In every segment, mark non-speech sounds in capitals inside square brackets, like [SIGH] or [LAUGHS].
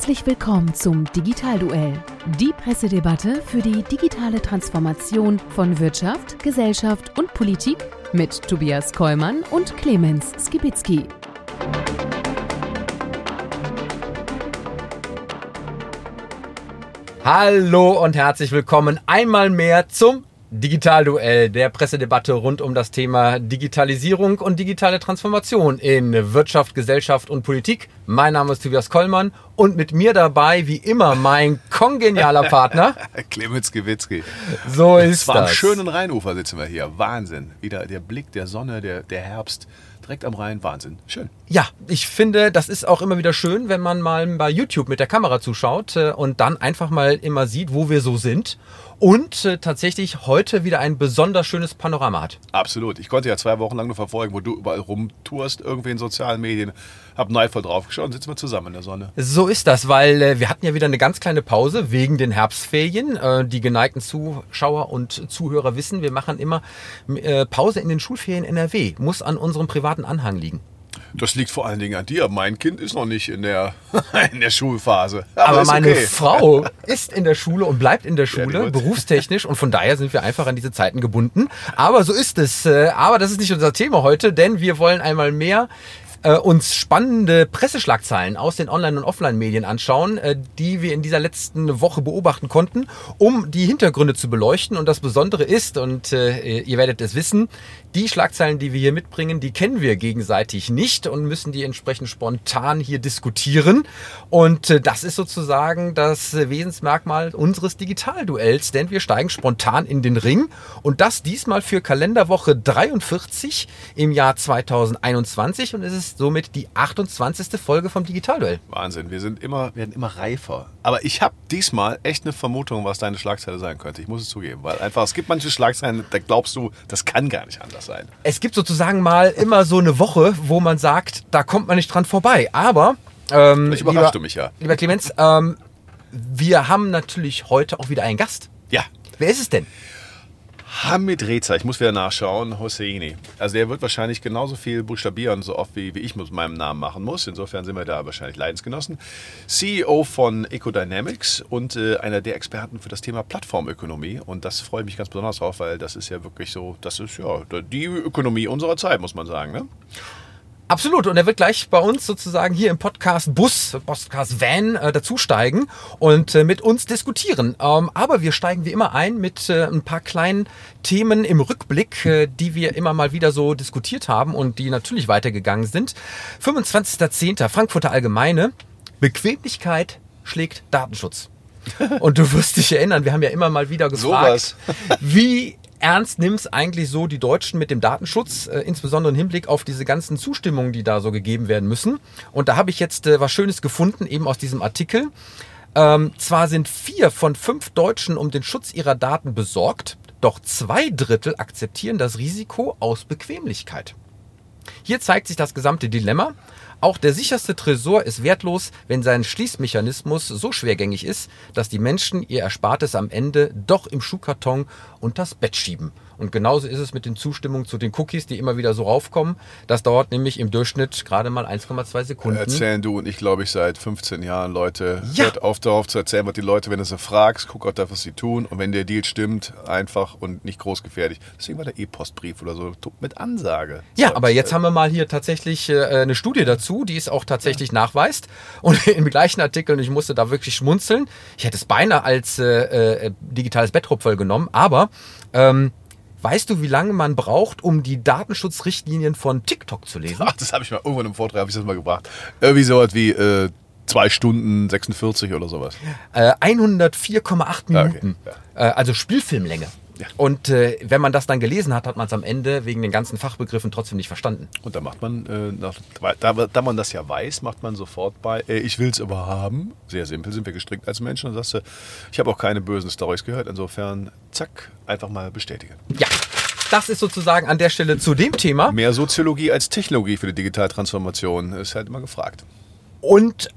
Herzlich willkommen zum Digitalduell, die Pressedebatte für die digitale Transformation von Wirtschaft, Gesellschaft und Politik mit Tobias Kollmann und Clemens Skibitzky. Hallo und herzlich willkommen einmal mehr zum Digitalduell, der Pressedebatte rund um das Thema Digitalisierung und digitale Transformation in Wirtschaft, Gesellschaft und Politik. Mein Name ist Tobias Kollmann und mit mir dabei, wie immer, mein kongenialer Partner. [LAUGHS] Clemens Gewitzki. So ist War am das. schönen Rheinufer sitzen wir hier. Wahnsinn. Wieder der Blick der Sonne, der, der Herbst. Direkt am Rhein. Wahnsinn. Schön. Ja, ich finde, das ist auch immer wieder schön, wenn man mal bei YouTube mit der Kamera zuschaut äh, und dann einfach mal immer sieht, wo wir so sind. Und äh, tatsächlich heute wieder ein besonders schönes Panorama hat. Absolut. Ich konnte ja zwei Wochen lang nur verfolgen, wo du überall rumtourst, irgendwie in sozialen Medien. Hab neidvoll drauf geschaut und sitzen wir zusammen in der Sonne. So ist das, weil äh, wir hatten ja wieder eine ganz kleine Pause wegen den Herbstferien. Äh, die geneigten Zuschauer und Zuhörer wissen, wir machen immer äh, Pause in den Schulferien NRW. Muss an unserem privaten Anhang liegen. Das liegt vor allen Dingen an dir. Mein Kind ist noch nicht in der, [LAUGHS] in der Schulphase. Aber, ist meine okay. Frau ist in der Schule und bleibt in der Schule, wird- berufstechnisch. Und von daher sind wir einfach an diese Zeiten gebunden. Aber so ist es. Äh, Aber das ist nicht unser Thema heute, denn wir wollen einmal mehr äh, uns spannende Presseschlagzeilen aus den Online- und Offline-Medien anschauen, äh, die wir in dieser letzten Woche beobachten konnten, um die Hintergründe zu beleuchten. Und das Besondere ist, und äh, ihr werdet es wissen, die Schlagzeilen, die wir hier mitbringen, die kennen wir gegenseitig nicht und müssen die entsprechend spontan hier diskutieren. Und äh, das ist sozusagen das Wesensmerkmal unseres Digitalduells, denn wir steigen spontan in den Ring und das diesmal für Kalenderwoche 43 im Jahr 2021 und es ist somit die 28. Folge vom Digitalduell. Wahnsinn, wir sind immer, werden immer reifer. Aber ich habe diesmal echt eine Vermutung, was deine Schlagzeile sein könnte. Ich muss es zugeben, weil einfach es gibt manche Schlagzeilen, da glaubst du, das kann gar nicht anders sein. Es gibt sozusagen mal immer so eine Woche, wo man sagt, da kommt man nicht dran vorbei. Aber ähm, Vielleicht überraschst lieber, du mich ja. Lieber Clemens, ähm, wir haben natürlich heute auch wieder einen Gast. Ja, Wer ist es denn? Hamid Reza, ich muss wieder nachschauen, Hosseini. Also der wird wahrscheinlich genauso viel buchstabieren, so oft wie, wie ich mit meinem Namen machen muss. Insofern sind wir da wahrscheinlich Leidensgenossen. CEO von Ecodynamics und äh, einer der Experten für das Thema Plattformökonomie. Und das freue ich mich ganz besonders drauf, weil das ist ja wirklich so, das ist ja die Ökonomie unserer Zeit, muss man sagen. Ne? Absolut. Und er wird gleich bei uns sozusagen hier im Podcast Bus, Podcast Van äh, dazusteigen und äh, mit uns diskutieren. Ähm, aber wir steigen wie immer ein mit äh, ein paar kleinen Themen im Rückblick, äh, die wir immer mal wieder so diskutiert haben und die natürlich weitergegangen sind. 25.10. Frankfurter Allgemeine. Bequemlichkeit schlägt Datenschutz. Und du wirst dich erinnern, wir haben ja immer mal wieder gefragt, Sowas. wie ernst nimmt's eigentlich so die Deutschen mit dem Datenschutz, äh, insbesondere im Hinblick auf diese ganzen Zustimmungen, die da so gegeben werden müssen. Und da habe ich jetzt äh, was Schönes gefunden, eben aus diesem Artikel. Ähm, zwar sind vier von fünf Deutschen um den Schutz ihrer Daten besorgt, doch zwei Drittel akzeptieren das Risiko aus Bequemlichkeit. Hier zeigt sich das gesamte Dilemma. Auch der sicherste Tresor ist wertlos, wenn sein Schließmechanismus so schwergängig ist, dass die Menschen ihr Erspartes am Ende doch im Schuhkarton unters Bett schieben. Und genauso ist es mit den Zustimmungen zu den Cookies, die immer wieder so raufkommen. Das dauert nämlich im Durchschnitt gerade mal 1,2 Sekunden. Erzählen du und ich, glaube ich, seit 15 Jahren, Leute. Ja. Hört auf darauf zu erzählen, was die Leute, wenn du sie fragst, guck auch das, was sie tun. Und wenn der Deal stimmt, einfach und nicht großgefährlich. Deswegen war der E-Postbrief oder so mit Ansage. Ja, aber jetzt haben wir mal hier tatsächlich äh, eine Studie dazu, die es auch tatsächlich nachweist. Und [LAUGHS] im gleichen Artikel, und ich musste da wirklich schmunzeln, ich hätte es beinahe als äh, äh, digitales Betthupferl genommen, aber ähm, weißt du, wie lange man braucht, um die Datenschutzrichtlinien von TikTok zu lesen? Ach, das habe ich mal irgendwann im Vortrag, habe ich das mal gebracht. Irgendwie sowas wie äh, 2 Stunden 46 oder sowas. Äh, 104,8 Minuten. okay, Äh, also Spielfilmlänge. Ja. Und äh, wenn man das dann gelesen hat, hat man es am Ende wegen den ganzen Fachbegriffen trotzdem nicht verstanden. Und da macht man, äh, nach, da, da man das ja weiß, macht man sofort bei, äh, ich will es aber haben. Sehr simpel sind wir gestrickt als Menschen. Und sagst du, ich habe auch keine bösen Stories gehört. Insofern, zack, einfach mal bestätigen. Ja, das ist sozusagen an der Stelle zu dem Thema. Mehr Soziologie als Technologie für die Digitaltransformation ist halt immer gefragt. Und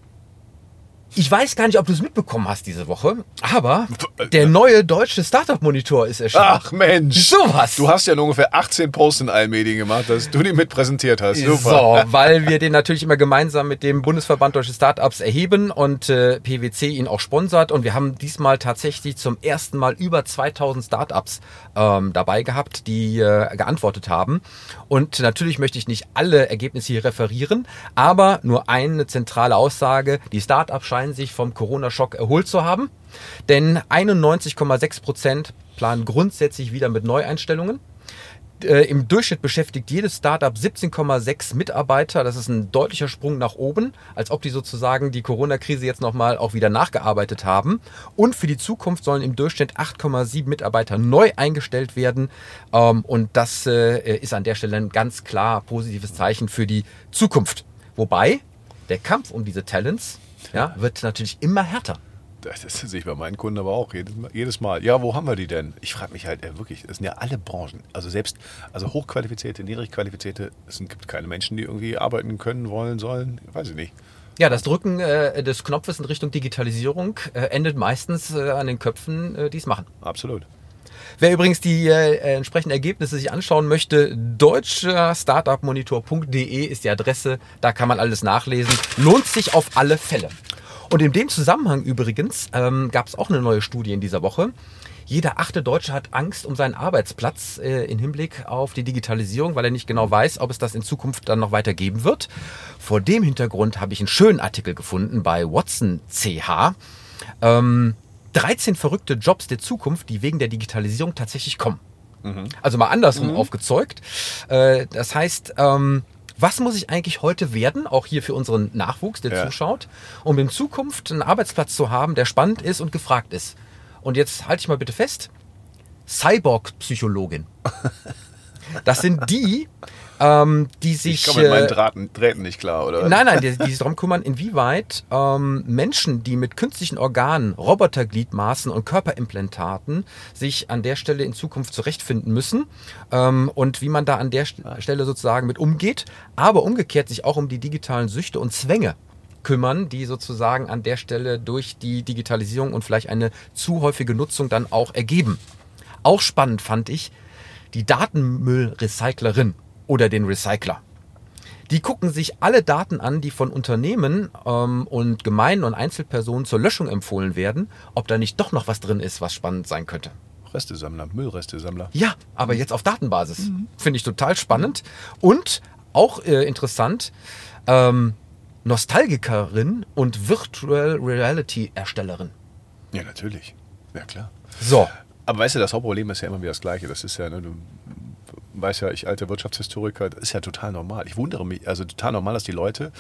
Ich weiß gar nicht, ob du es mitbekommen hast diese Woche, aber äh, der neue deutsche Startup-Monitor ist erschienen. Ach Mensch. Sowas. Du hast ja ungefähr 18 Posts in allen Medien gemacht, dass du die mit präsentiert hast. Super. So, [LAUGHS] weil wir den natürlich immer gemeinsam mit dem Bundesverband Deutsche Startups erheben und äh, PwC ihn auch sponsert. Und wir haben diesmal tatsächlich zum ersten Mal über 2000 Startups ähm, dabei gehabt, die äh, geantwortet haben. Und natürlich möchte ich nicht alle Ergebnisse hier referieren, aber nur eine zentrale Aussage. Die Startups scheinen sich vom Corona-Schock erholt zu haben. Denn 91,6 Prozent planen grundsätzlich wieder mit Neueinstellungen. Äh, Im Durchschnitt beschäftigt jedes Startup 17,6 Mitarbeiter. Das ist ein deutlicher Sprung nach oben, als ob die sozusagen die Corona-Krise jetzt nochmal auch wieder nachgearbeitet haben. Und für die Zukunft sollen im Durchschnitt 8,7 Mitarbeiter neu eingestellt werden. Ähm, Und das äh, ist an der Stelle ein ganz klar positives Zeichen für die Zukunft. Wobei der Kampf um diese Talents ja, wird natürlich immer härter. Das, das sehe ich bei meinen Kunden aber auch jedes Mal. Jedes Mal. Ja, wo haben wir die denn? Ich frage mich halt äh, wirklich, das sind ja alle Branchen. Also selbst also hochqualifizierte, niedrigqualifizierte, es gibt keine Menschen, die irgendwie arbeiten können, wollen, sollen. Weiß ich nicht. Ja, das Drücken äh, des Knopfes in Richtung Digitalisierung äh, endet meistens äh, an den Köpfen, äh, die es machen. Absolut. Wer übrigens die äh, entsprechenden Ergebnisse sich anschauen möchte, deutscher startupmonitor.de ist die Adresse. Da kann man alles nachlesen. Lohnt sich auf alle Fälle. Und in dem Zusammenhang übrigens ähm, gab es auch eine neue Studie in dieser Woche. Jeder achte Deutsche hat Angst um seinen Arbeitsplatz äh, im Hinblick auf die Digitalisierung, weil er nicht genau weiß, ob es das in Zukunft dann noch weiter geben wird. Vor dem Hintergrund habe ich einen schönen Artikel gefunden bei Watson CH. Ähm, 13 verrückte Jobs der Zukunft, die wegen der Digitalisierung tatsächlich kommen. Also mal andersrum aufgezeugt. Äh, das heißt, ähm, was muss ich eigentlich heute werden, auch hier für unseren Nachwuchs, der Ja. zuschaut, um in Zukunft einen Arbeitsplatz zu haben, der spannend ist und gefragt ist? Und jetzt halte ich mal bitte fest, Cyborg-Psychologin. Das sind die, ähm, die sich... Ich komme mit meinen äh, Draten, Drähten nicht klar, oder? Nein, nein, die, die sich darum kümmern, inwieweit ähm, Menschen, die mit künstlichen Organen, Robotergliedmaßen und Körperimplantaten sich an der Stelle in Zukunft zurechtfinden müssen ähm, und wie man da an der St- Stelle sozusagen mit umgeht, aber umgekehrt sich auch um die digitalen Süchte und Zwänge kümmern, die sozusagen an der Stelle durch die Digitalisierung und vielleicht eine zu häufige Nutzung dann auch ergeben. Auch spannend fand ich die Datenmüllrecyclerin oder den Recycler. Die gucken sich alle Daten an, die von Unternehmen ähm, und Gemeinden und Einzelpersonen zur Löschung empfohlen werden, ob da nicht doch noch was drin ist, was spannend sein könnte. Restesammler, Müllrestesammler. Ja, aber jetzt auf Datenbasis. Finde ich total spannend. Und auch äh, interessant, ähm, Nostalgikerin und Virtual Reality Erstellerin. Ja, natürlich. Ja, klar. So, Aber weißt du, das Hauptproblem ist ja immer wieder das Gleiche. Das ist ja, ne, du weißt ja, ich alter Wirtschaftshistoriker, das ist ja total normal. Ich wundere mich, also total normal, dass die Leute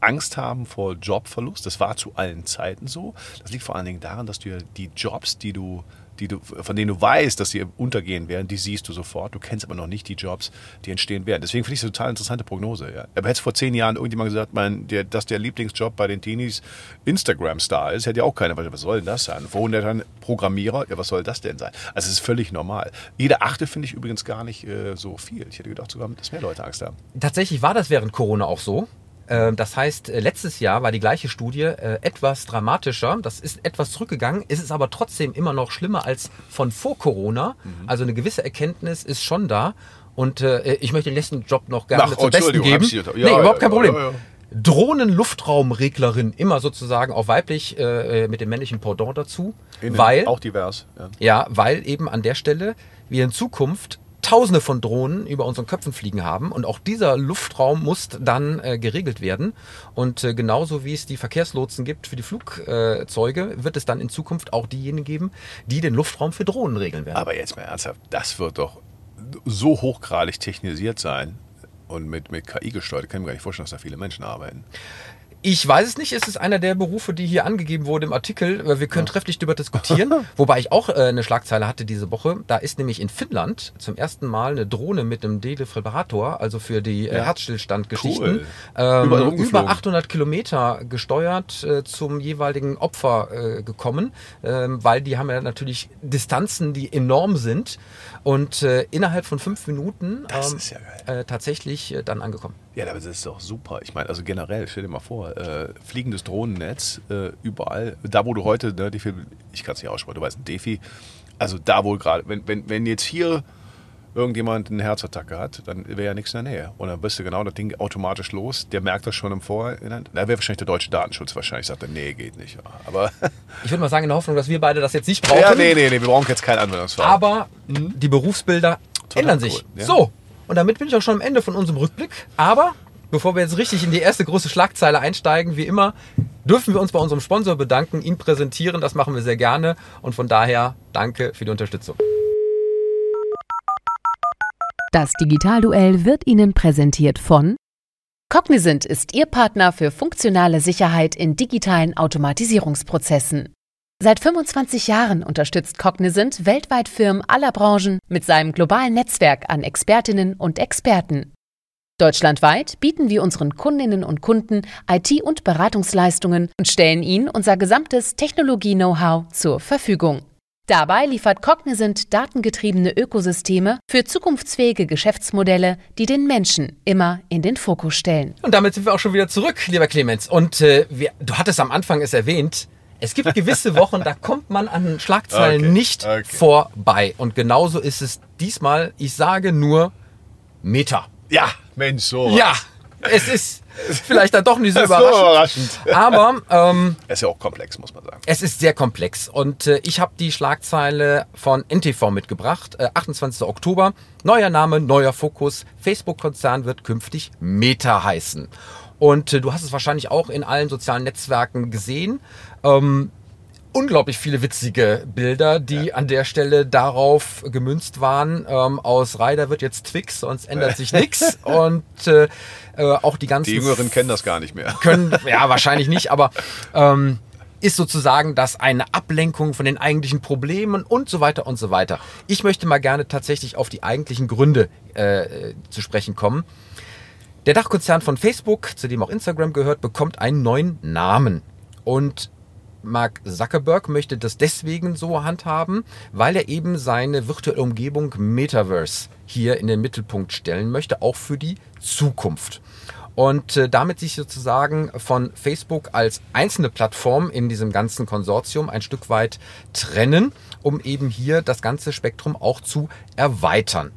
Angst haben vor Jobverlust. Das war zu allen Zeiten so. Das liegt vor allen Dingen daran, dass du ja die Jobs, die du die du, von denen du weißt, dass sie untergehen werden, die siehst du sofort. Du kennst aber noch nicht die Jobs, die entstehen werden. Deswegen finde ich es eine total interessante Prognose. Ja. Aber hätte vor zehn Jahren irgendjemand gesagt, mein, der, dass der Lieblingsjob bei den Teenies Instagram-Star ist, hätte ja auch keiner. Was soll denn das sein? Vor 100 Jahren Programmierer, ja, was soll das denn sein? Also es ist völlig normal. Jeder achte finde ich übrigens gar nicht äh, so viel. Ich hätte gedacht sogar, dass mehr Leute Angst haben. Tatsächlich war das während Corona auch so. Ähm, Das heißt, äh, letztes Jahr war die gleiche Studie äh, etwas dramatischer. Das ist etwas zurückgegangen, ist es aber trotzdem immer noch schlimmer als von vor Corona. Mhm. Also eine gewisse Erkenntnis ist schon da. Und äh, ich möchte den letzten Job noch gerne Ach, zum Besten geben. ja, nee, ja, überhaupt kein Problem. ja. Drohnen-Luftraumreglerin, immer sozusagen auch weiblich äh, mit dem männlichen Pendant dazu. Innen, weil, Auch divers. Ja. ja, weil eben an der Stelle wir in Zukunft Tausende von Drohnen über unseren Köpfen fliegen haben und auch dieser Luftraum muss dann äh, geregelt werden. Und äh, genauso wie es die Verkehrslotsen gibt für die Flugzeuge, wird es dann in Zukunft auch diejenigen geben, die den Luftraum für Drohnen regeln werden. Aber jetzt mal ernsthaft, das wird doch so hochgradig technisiert sein und mit, mit KI gesteuert. Ich kann mir gar nicht vorstellen, dass da viele Menschen arbeiten. Ich weiß es nicht, es ist einer der Berufe, die hier angegeben wurde im Artikel. Wir können trefflich darüber diskutieren. [LAUGHS] Wobei ich auch äh, eine Schlagzeile hatte diese Woche. Da ist nämlich in Finnland zum ersten Mal eine Drohne mit einem Defibrillator, also für die äh, Ja. Herzstillstandgeschichten, Cool. ähm, über 800 Kilometer gesteuert äh, zum jeweiligen Opfer äh, gekommen, ähm, weil die haben ja natürlich Distanzen, die enorm sind und äh, innerhalb von fünf Minuten ähm, ist ja geil. äh, tatsächlich äh, dann angekommen. Ja, aber das ist doch super. Ich meine, also generell, stell dir mal vor, äh, fliegendes Drohnennetz äh, überall. Da, wo du heute, ne, Defi, ich kann es nicht aussprechen, du weißt, Defi, also da wohl gerade, wenn, wenn, wenn jetzt hier irgendjemand eine Herzattacke hat, dann wäre ja nichts in der Nähe. Und dann bist du genau das Ding automatisch los. Der merkt das schon im Vorhinein. Da wäre wahrscheinlich der deutsche Datenschutz wahrscheinlich sagt, nee, geht nicht. Aber Ich würde mal sagen, in der Hoffnung, dass wir beide das jetzt nicht brauchen. ja, nee, nee, nee, wir brauchen jetzt keinen Anwendungsfall. Aber die Berufsbilder ändern sich. cool, ja. So, und damit bin ich auch schon am Ende von unserem Rückblick. Aber bevor wir jetzt richtig in die erste große Schlagzeile einsteigen, wie immer, dürfen wir uns bei unserem Sponsor bedanken, ihn präsentieren. Das machen wir sehr gerne. Und von daher danke für die Unterstützung. Das Digitalduell wird Ihnen präsentiert von Cognizant ist Ihr Partner für funktionale Sicherheit in digitalen Automatisierungsprozessen. Seit 25 Jahren unterstützt Cognizant weltweit Firmen aller Branchen mit seinem globalen Netzwerk an Expertinnen und Experten. Deutschlandweit bieten wir unseren Kundinnen und Kunden IT- und Beratungsleistungen und stellen ihnen unser gesamtes Technologie-Know-how zur Verfügung. Dabei liefert Cognizant datengetriebene Ökosysteme für zukunftsfähige Geschäftsmodelle, die den Menschen immer in den Fokus stellen. Und damit sind wir auch schon wieder zurück, lieber Clemens. Und äh, wir, du hattest am Anfang es erwähnt, es gibt gewisse Wochen, da kommt man an Schlagzeilen Okay, nicht okay. vorbei. Und genauso ist es diesmal. Ich sage nur Meta. ja, Mensch, so. Ja, es ist vielleicht dann doch nicht so ist so überraschend. überraschend. Aber ähm, Er ist ja auch komplex, muss man sagen. es ist sehr komplex. Und äh, ich habe die Schlagzeile von NTV mitgebracht. Äh, 28. Oktober. Neuer Name, neuer Fokus. Facebook-Konzern wird künftig Meta heißen. Und äh, du hast es wahrscheinlich auch in allen sozialen Netzwerken gesehen. Ähm, unglaublich viele witzige Bilder, die an der Stelle darauf gemünzt waren. Ähm, aus Ryder wird jetzt Twix, sonst ändert sich nichts. [LAUGHS] Und äh, äh, auch die ganzen Die Jüngeren kennen das gar nicht mehr. [LAUGHS] können, ja, wahrscheinlich nicht, aber ähm, ist sozusagen das eine Ablenkung von den eigentlichen Problemen und so weiter und so weiter. Ich möchte mal gerne tatsächlich auf die eigentlichen Gründe äh, zu sprechen kommen. Der Dachkonzern von Facebook, zu dem auch Instagram gehört, bekommt einen neuen Namen. Und Mark Zuckerberg möchte das deswegen so handhaben, weil er eben seine virtuelle Umgebung Metaverse hier in den Mittelpunkt stellen möchte, auch für die Zukunft. Und äh, damit sich sozusagen von Facebook als einzelne Plattform in diesem ganzen Konsortium ein Stück weit trennen, um eben hier das ganze Spektrum auch zu erweitern.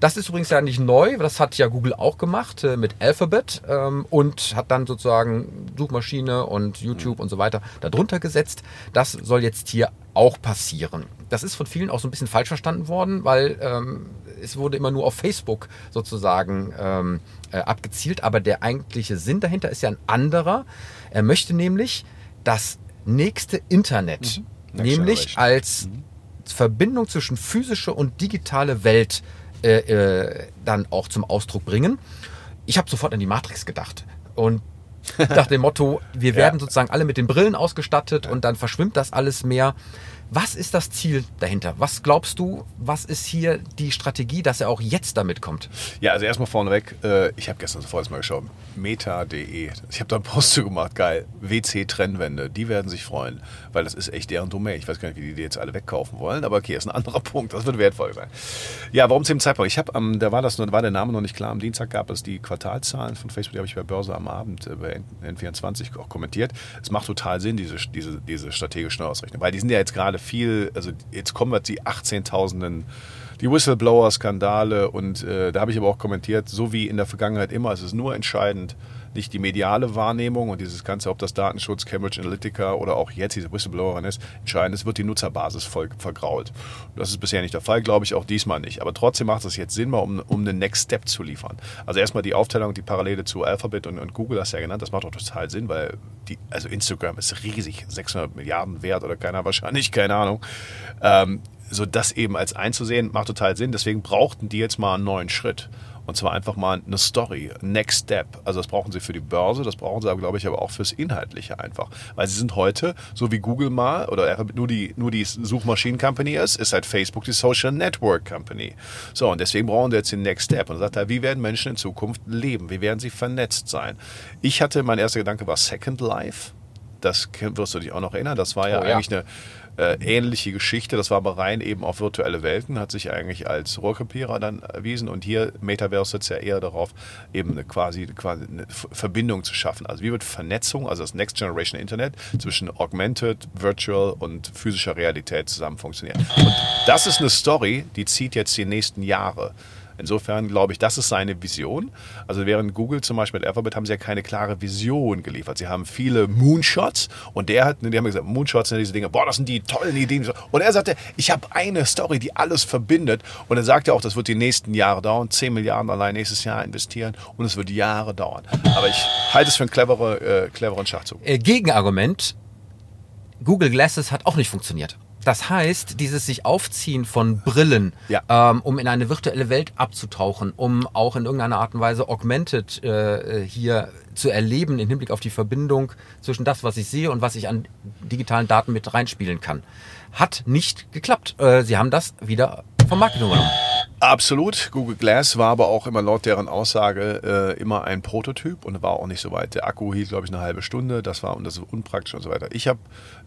Das ist übrigens ja nicht neu, das hat ja Google auch gemacht äh, mit Alphabet ähm, und hat dann sozusagen Suchmaschine und YouTube und so weiter darunter gesetzt. Das soll jetzt hier auch passieren. Das ist von vielen auch so ein bisschen falsch verstanden worden, weil ähm, es wurde immer nur auf Facebook sozusagen ähm, äh, abgezielt, aber der eigentliche Sinn dahinter ist ja ein anderer. Er möchte nämlich das nächste Internet, Next nämlich als Verbindung zwischen physische und digitale Welt äh, äh, dann auch zum Ausdruck bringen. Ich habe sofort an die Matrix gedacht und [LAUGHS] nach dem Motto, wir werden Ja. sozusagen alle mit den Brillen ausgestattet und dann verschwimmt das alles mehr. Was ist das Ziel dahinter? Was glaubst du, was ist hier die Strategie, dass er auch jetzt damit kommt? Ja, also erstmal vorneweg, äh, ich habe gestern sofort mal geschaut, meta.de. Ich habe da einen Post [LAUGHS] zu gemacht, geil. WC-Trennwände, die werden sich freuen, weil das ist echt deren Domain. Ich weiß gar nicht, wie die die jetzt alle wegkaufen wollen, aber okay, ist ein anderer [LAUGHS] Punkt, das wird wertvoll sein. Ja, warum zu dem Zeitpunkt? Ich habe, am da war das, war der Name noch nicht klar, am Dienstag gab es die Quartalzahlen von Facebook, die habe ich bei Börse am Abend äh, bei N24 auch kommentiert. Es macht total Sinn, diese, diese, diese strategische Neuausrichtung, weil die sind ja jetzt gerade viel, also jetzt kommen wir die 18.000 die Whistleblower-Skandale und äh, da habe ich aber auch kommentiert, so wie in der Vergangenheit immer, es ist nur entscheidend, nicht die mediale Wahrnehmung und dieses Ganze, ob das Datenschutz, Cambridge Analytica oder auch jetzt diese Whistleblowerin ist, entscheidend ist, wird die Nutzerbasis voll vergrault. Das ist bisher nicht der Fall, glaube ich auch diesmal nicht. Aber trotzdem macht es jetzt Sinn, mal um, um den Next Step zu liefern. Also erstmal die Aufteilung, die Parallele zu Alphabet und, und Google hast du ja genannt, das macht doch total Sinn, weil die, also Instagram ist riesig, 600 Milliarden wert oder keiner [LAUGHS] wahrscheinlich, keine Ahnung. Ähm, so das eben als einzusehen, macht total Sinn. Deswegen brauchten die jetzt mal einen neuen Schritt. Und zwar einfach mal eine Story, Next Step. Also das brauchen sie für die Börse, das brauchen sie aber, glaube ich, aber auch fürs Inhaltliche einfach. Weil sie sind heute, so wie Google mal oder nur die, nur die Suchmaschinen-Company ist, ist halt Facebook die Social Network Company. So, und deswegen brauchen sie jetzt den Next Step. Und sagt er, wie werden Menschen in Zukunft leben? Wie werden sie vernetzt sein? Ich hatte, mein erster Gedanke war Second Life. Das wirst du dich auch noch erinnern. Das war ja Oh ja. eigentlich eine, ähnliche Geschichte. Das war aber rein eben auf virtuelle Welten, hat sich eigentlich als Rohrkrepierer dann erwiesen. Und hier Metaverse setzt ja eher darauf, eben eine quasi, quasi eine Verbindung zu schaffen. Also wie wird Vernetzung, also das Next Generation Internet, zwischen Augmented, Virtual und physischer Realität zusammen funktionieren. Und das ist eine Story, die zieht jetzt die nächsten Jahre. Insofern glaube ich, das ist seine Vision. Also während Google zum Beispiel mit Alphabet haben sie ja keine klare Vision geliefert. Sie haben viele Moonshots und der hat, die haben gesagt, Moonshots sind diese Dinge, boah, das sind die tollen Ideen. Und er sagte, ich habe eine Story, die alles verbindet. Und er sagte auch, das wird die nächsten Jahre dauern, 10 Milliarden allein nächstes Jahr investieren und es wird Jahre dauern. Aber ich halte es für einen clevere, äh, cleveren Schachzug. Äh, Gegenargument, Google Glasses hat auch nicht funktioniert. Das heißt, dieses sich aufziehen von Brillen, Ja. ähm, um in eine virtuelle Welt abzutauchen, um auch in irgendeiner Art und Weise augmented äh, hier zu erleben im Hinblick auf die Verbindung zwischen das, was ich sehe und was ich an digitalen Daten mit reinspielen kann, hat nicht geklappt. Äh, sie haben das wieder vom Markt genommen. Absolut. Google Glass war aber auch immer laut deren Aussage äh, immer ein Prototyp und war auch nicht so weit. Der Akku hielt, glaube ich, eine halbe Stunde. Das war und das ist unpraktisch und so weiter. Ich habe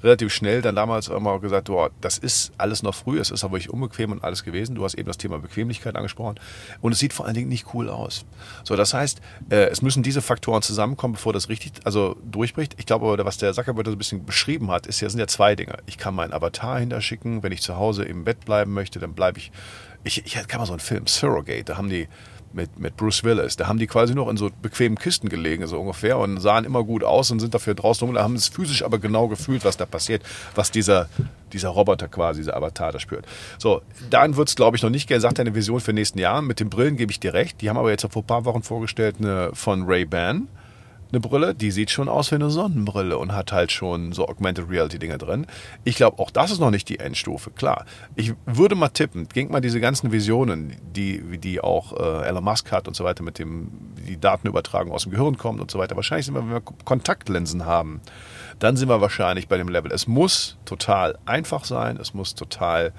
relativ schnell dann damals immer gesagt, boah, das ist alles noch früh, es ist aber wirklich unbequem und alles gewesen. Du hast eben das Thema Bequemlichkeit angesprochen und es sieht vor allen Dingen nicht cool aus. So, das heißt, äh, es müssen diese Faktoren zusammenkommen, bevor das richtig, also durchbricht. Ich glaube aber, was der Zuckerberg so ein bisschen beschrieben hat, ist ja, sind ja zwei Dinge. Ich kann meinen Avatar hinterschicken, wenn ich zu Hause im Bett bleiben möchte, dann bleibe ich ich, ich kann mal so einen Film, Surrogate, da haben die mit, mit Bruce Willis, da haben die quasi noch in so bequemen Kisten gelegen, so ungefähr, und sahen immer gut aus und sind dafür draußen rum. Da haben es physisch aber genau gefühlt, was da passiert, was dieser, dieser Roboter quasi, dieser Avatar da spürt. So, dann wird es, glaube ich, noch nicht gesagt, eine Vision für die nächsten Jahre. Mit den Brillen gebe ich dir recht. Die haben aber jetzt vor ein paar Wochen vorgestellt, eine von Ray-Ban eine Brille, die sieht schon aus wie eine Sonnenbrille und hat halt schon so Augmented Reality Dinge drin. Ich glaube, auch das ist noch nicht die Endstufe, klar. Ich würde mal tippen, ging mal diese ganzen Visionen, die, die auch äh, Elon Musk hat und so weiter, mit dem die Datenübertragung aus dem Gehirn kommt und so weiter. Wahrscheinlich sind wir, wenn wir Kontaktlinsen haben, dann sind wir wahrscheinlich bei dem Level. Es muss total einfach sein, es muss total,